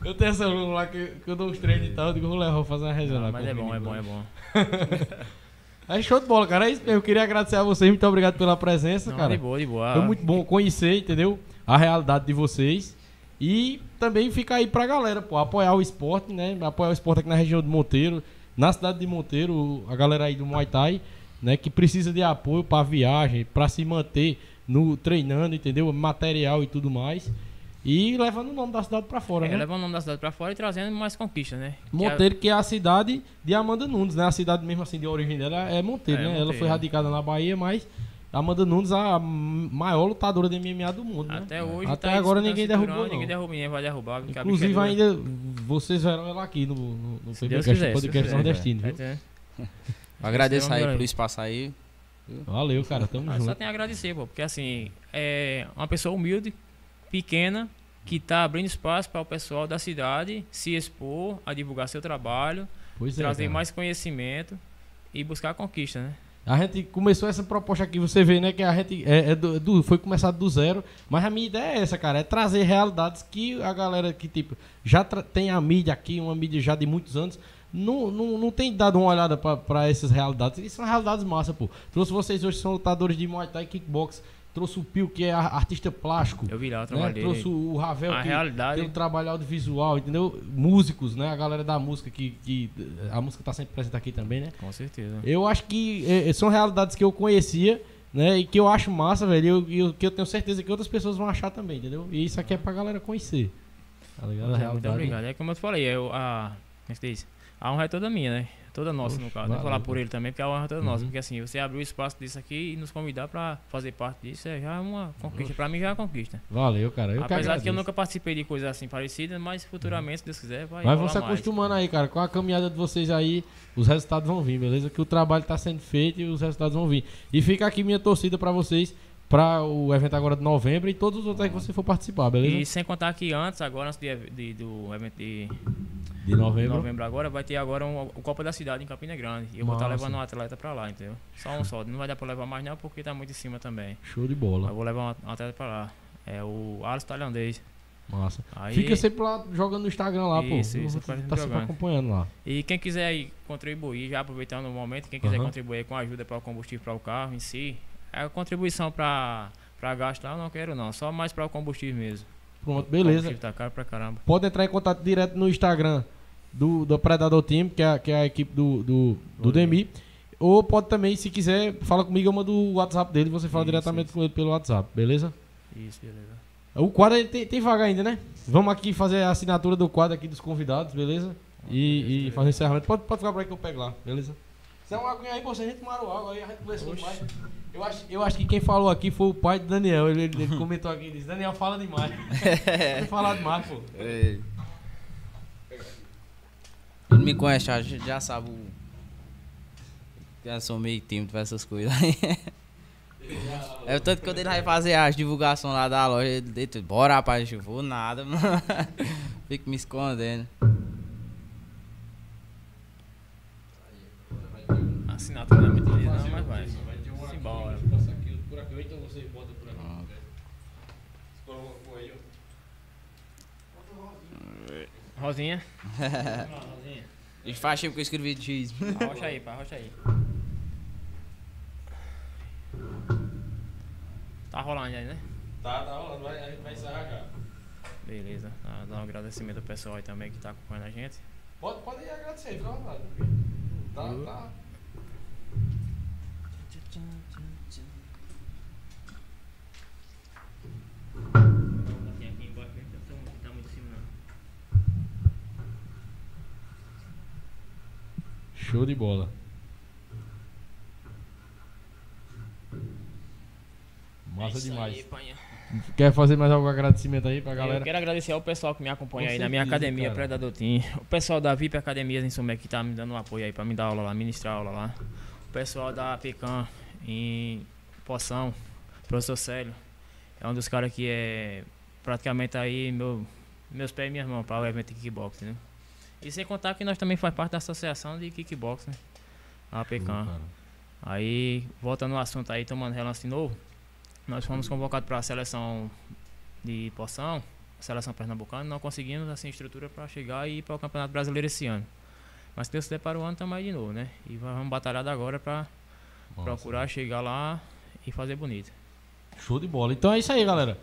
Eu tenho essa lá que, que eu dou uns treinos e tal, eu digo, vou levar, vou fazer uma É. resenha Não, lá. mas com é os bom, é bom, é lá. bom. Aí show de bola, cara. É isso mesmo. Eu queria agradecer a vocês, muito obrigado pela presença, Não, cara. de boa, de boa. Foi muito bom conhecer, entendeu? A realidade de vocês. E também fica aí pra galera, pô, apoiar o esporte, né? Apoiar o esporte aqui na região de Monteiro, na cidade de Monteiro, a galera aí do Muay Thai, né? Que precisa de apoio pra viagem, pra se manter no treinando, entendeu? Material e tudo mais. E levando o nome da cidade pra fora, É, né? levando o nome da cidade pra fora e trazendo mais conquistas, né? Monteiro, que é a cidade de Amanda Nunes, né? A cidade mesmo assim de origem dela é Monteiro, É, né? Ela Monteiro, foi é. radicada na Bahia, mas Amanda Nunes a maior lutadora de MMA do mundo, né? Até hoje Até tá agora ninguém derrubou, Ninguém não. derruba, ninguém vai derrubar. é Inclusive ainda vocês verão ela aqui no, no, no Se Deus podcast, quiser, se podcast nordestino, viu? Eu agradeço aí pelo espaço aí. Valeu, cara, tamo Ah, só junto. tem a agradecer, pô, porque assim, é uma pessoa humilde, pequena, que está abrindo espaço para o pessoal da cidade se expor, a divulgar seu trabalho, Pois é, trazer cara. mais conhecimento e buscar a conquista, né? A gente começou essa proposta aqui, você vê, né, que a gente é, é do- do- foi começado do zero, mas a minha ideia é essa, cara, é trazer realidades que a galera que, tipo, já tem a mídia aqui, uma mídia já de muitos anos, não, não, não tem dado uma olhada pra essas realidades. E são realidades massa, pô. Trouxe vocês hoje, são lutadores de Muay Thai e Kickbox, trouxe o Pio, que é a- artista plástico, Eu vi lá o né? trabalho dele. trouxe o Ravel, A que realidade- tem um trabalho audiovisual, entendeu? Músicos, né, a galera da música, que, que a música tá sempre presente aqui também, né? Com certeza. Eu acho que é, são realidades que eu conhecia, né? E que eu acho massa, velho. E eu- que eu tenho certeza que outras pessoas vão achar também, entendeu? E isso aqui é pra galera conhecer. Tá ligado? A Muito obrigado. É como eu te falei, eu, a, como é que se diz? a honra é toda minha, né? Toda nossa, Oxe, no caso. Vou valeu, falar por ele também, porque a honra é toda nossa. Uhum. Porque assim, você abrir o espaço disso aqui e nos convidar pra fazer parte disso é já uma conquista. Pra mim já é uma conquista. Valeu, cara. Eu Apesar de que eu nunca participei de coisas assim parecidas, mas futuramente, se Deus quiser, vai Mas rolar vão se mais. acostumando aí, cara. Com a caminhada de vocês aí, os resultados vão vir, beleza? Que o trabalho tá sendo feito e os resultados vão vir. E fica aqui minha torcida pra vocês, pra o evento agora de novembro e todos os outros aí que você for participar, beleza? E sem contar que antes, agora, antes de, de- do evento de, De de novembro. novembro agora, vai ter agora um, o Copa da Cidade em Campina Grande. E eu vou estar Massa. levando um atleta pra lá, entendeu? Só um só. Não vai dar pra levar mais não, porque tá muito em cima também. Show de bola. eu vou levar um atleta pra lá. É o Alisson Tailandês. Massa. Aí, Fica sempre lá jogando no Instagram lá, pô. Isso, isso, tá sempre acompanhando lá. E quem quiser contribuir, já aproveitando o momento, quem quiser Aham. contribuir com ajuda para o combustível para o carro em si, a contribuição para gasto lá eu não quero não, só mais para o combustível mesmo. Pronto, O beleza. combustível tá caro pra caramba. Pode entrar em contato direto no Instagram do, do Predador Team, que é, que é a equipe do, do, do Demi. Ou pode também, se quiser, fala comigo, eu mando o WhatsApp dele, você fala Isso, diretamente isso. com ele pelo WhatsApp, beleza? Isso, beleza. O quadro tem, tem vaga ainda, né? Vamos aqui fazer a assinatura do quadro aqui dos convidados, beleza? E, e fazer o encerramento. Pode, pode ficar por aí que eu pego lá, beleza? Se é uma aguinha aí, pô, se a gente tomaram água aí, a gente conversou demais. Eu acho, eu acho que quem falou aqui foi o pai do Daniel. Ele, ele- comentou aqui, ele disse, Daniel fala demais. Pode falar demais, pô. Ei. Ele me conhece, já, já sabe o. Já sou meio tímido pra essas coisas. É o tanto que quando ele vai fazer as divulgações lá da loja, ele deita, bora rapaz, eu vou nada, mano. Fico me escondendo. Assinatura não muito linda, não, mas vai. Simbora. Por aqui, então você bota por aqui. Rosinha. E faz tempo que eu escrevi de X. Arrocha aí, pá, arrocha aí. Tá rolando aí, né? Tá, tá rolando, vai, a gente vai encerrar já. Beleza. Ah, Dar um agradecimento ao pessoal aí também que tá acompanhando a gente. Pode, pode ir agradecer, fica à vontade. Tá, tá. Show de bola. Massa É demais. aí, panha. Quer fazer mais algum agradecimento aí pra Eu galera? quero agradecer ao pessoal que me acompanha Com aí na minha certeza, academia cara. Predador Team. O pessoal da VIP Academias em Sumé que tá me dando um apoio aí pra me dar aula lá, ministrar aula lá. O pessoal da Pecan em Poção, professor Célio. É um dos caras que é praticamente aí meu, meus pés e minhas mãos para o evento de kickbox, né? E sem contar que nós também faz parte da associação de kickbox, né? A Pecan. Cara. Aí, voltando ao assunto aí, tomando relance de novo, nós fomos convocados para a seleção de poção, seleção pernambucana, não conseguimos assim estrutura para chegar e ir para o Campeonato Brasileiro esse ano. Mas se Deus quiser para o ano, estamos aí de novo, né? E vamos batalhar agora para procurar chegar lá e fazer bonito. Show de bola. Então é isso aí, galera.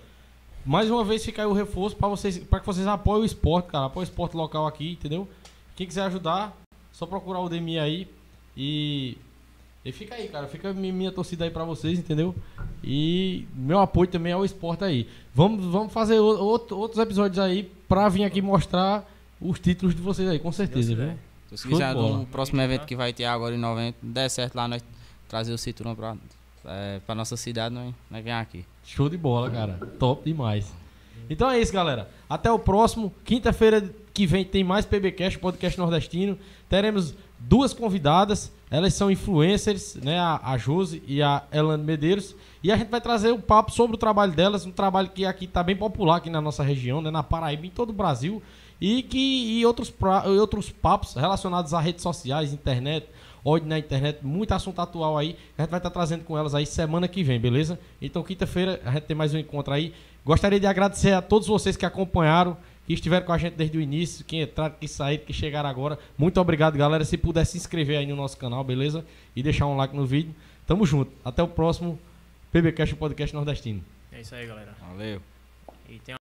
Mais uma vez fica aí o reforço para vocês, para que vocês apoiem o esporte, cara. Apoiem o esporte local aqui, entendeu? Quem quiser ajudar, só procurar o DMI aí e e fica aí, cara. Fica mi- minha torcida aí pra vocês, entendeu? E meu apoio também ao esporte aí. Vamos, vamos fazer o- outro- outros episódios aí pra vir aqui mostrar os títulos de vocês aí, com certeza, viu? Se quiser, no próximo evento que vai ter agora em novembro, der certo lá, nós trazer o cinturão pra, é, pra nossa cidade, nós, nós vem aqui. Show de bola, cara. Top demais. Então é isso, galera. Até o próximo. Quinta-feira que vem tem mais PBcast, podcast nordestino. Teremos duas convidadas, Elas são influencers, né? A, a Josi e a Elane Medeiros. E a gente vai trazer um papo sobre o trabalho delas, um trabalho que aqui está bem popular aqui na nossa região, né? Na Paraíba, em todo o Brasil. E que e outros, pra, e outros papos relacionados a redes sociais, internet, ódio na internet, muito assunto atual aí. A gente vai estar trazendo com elas aí semana que vem, beleza? Então, quinta-feira, a gente tem mais um encontro aí. Gostaria de agradecer a todos vocês que acompanharam, que estiveram com a gente desde o início, que entraram, que saíram, que chegaram agora. Muito obrigado, galera. Se puder se inscrever aí no nosso canal, beleza? E deixar um like no vídeo. Tamo junto. Até o próximo PBcast, o podcast nordestino. É isso aí, galera. Valeu. E tem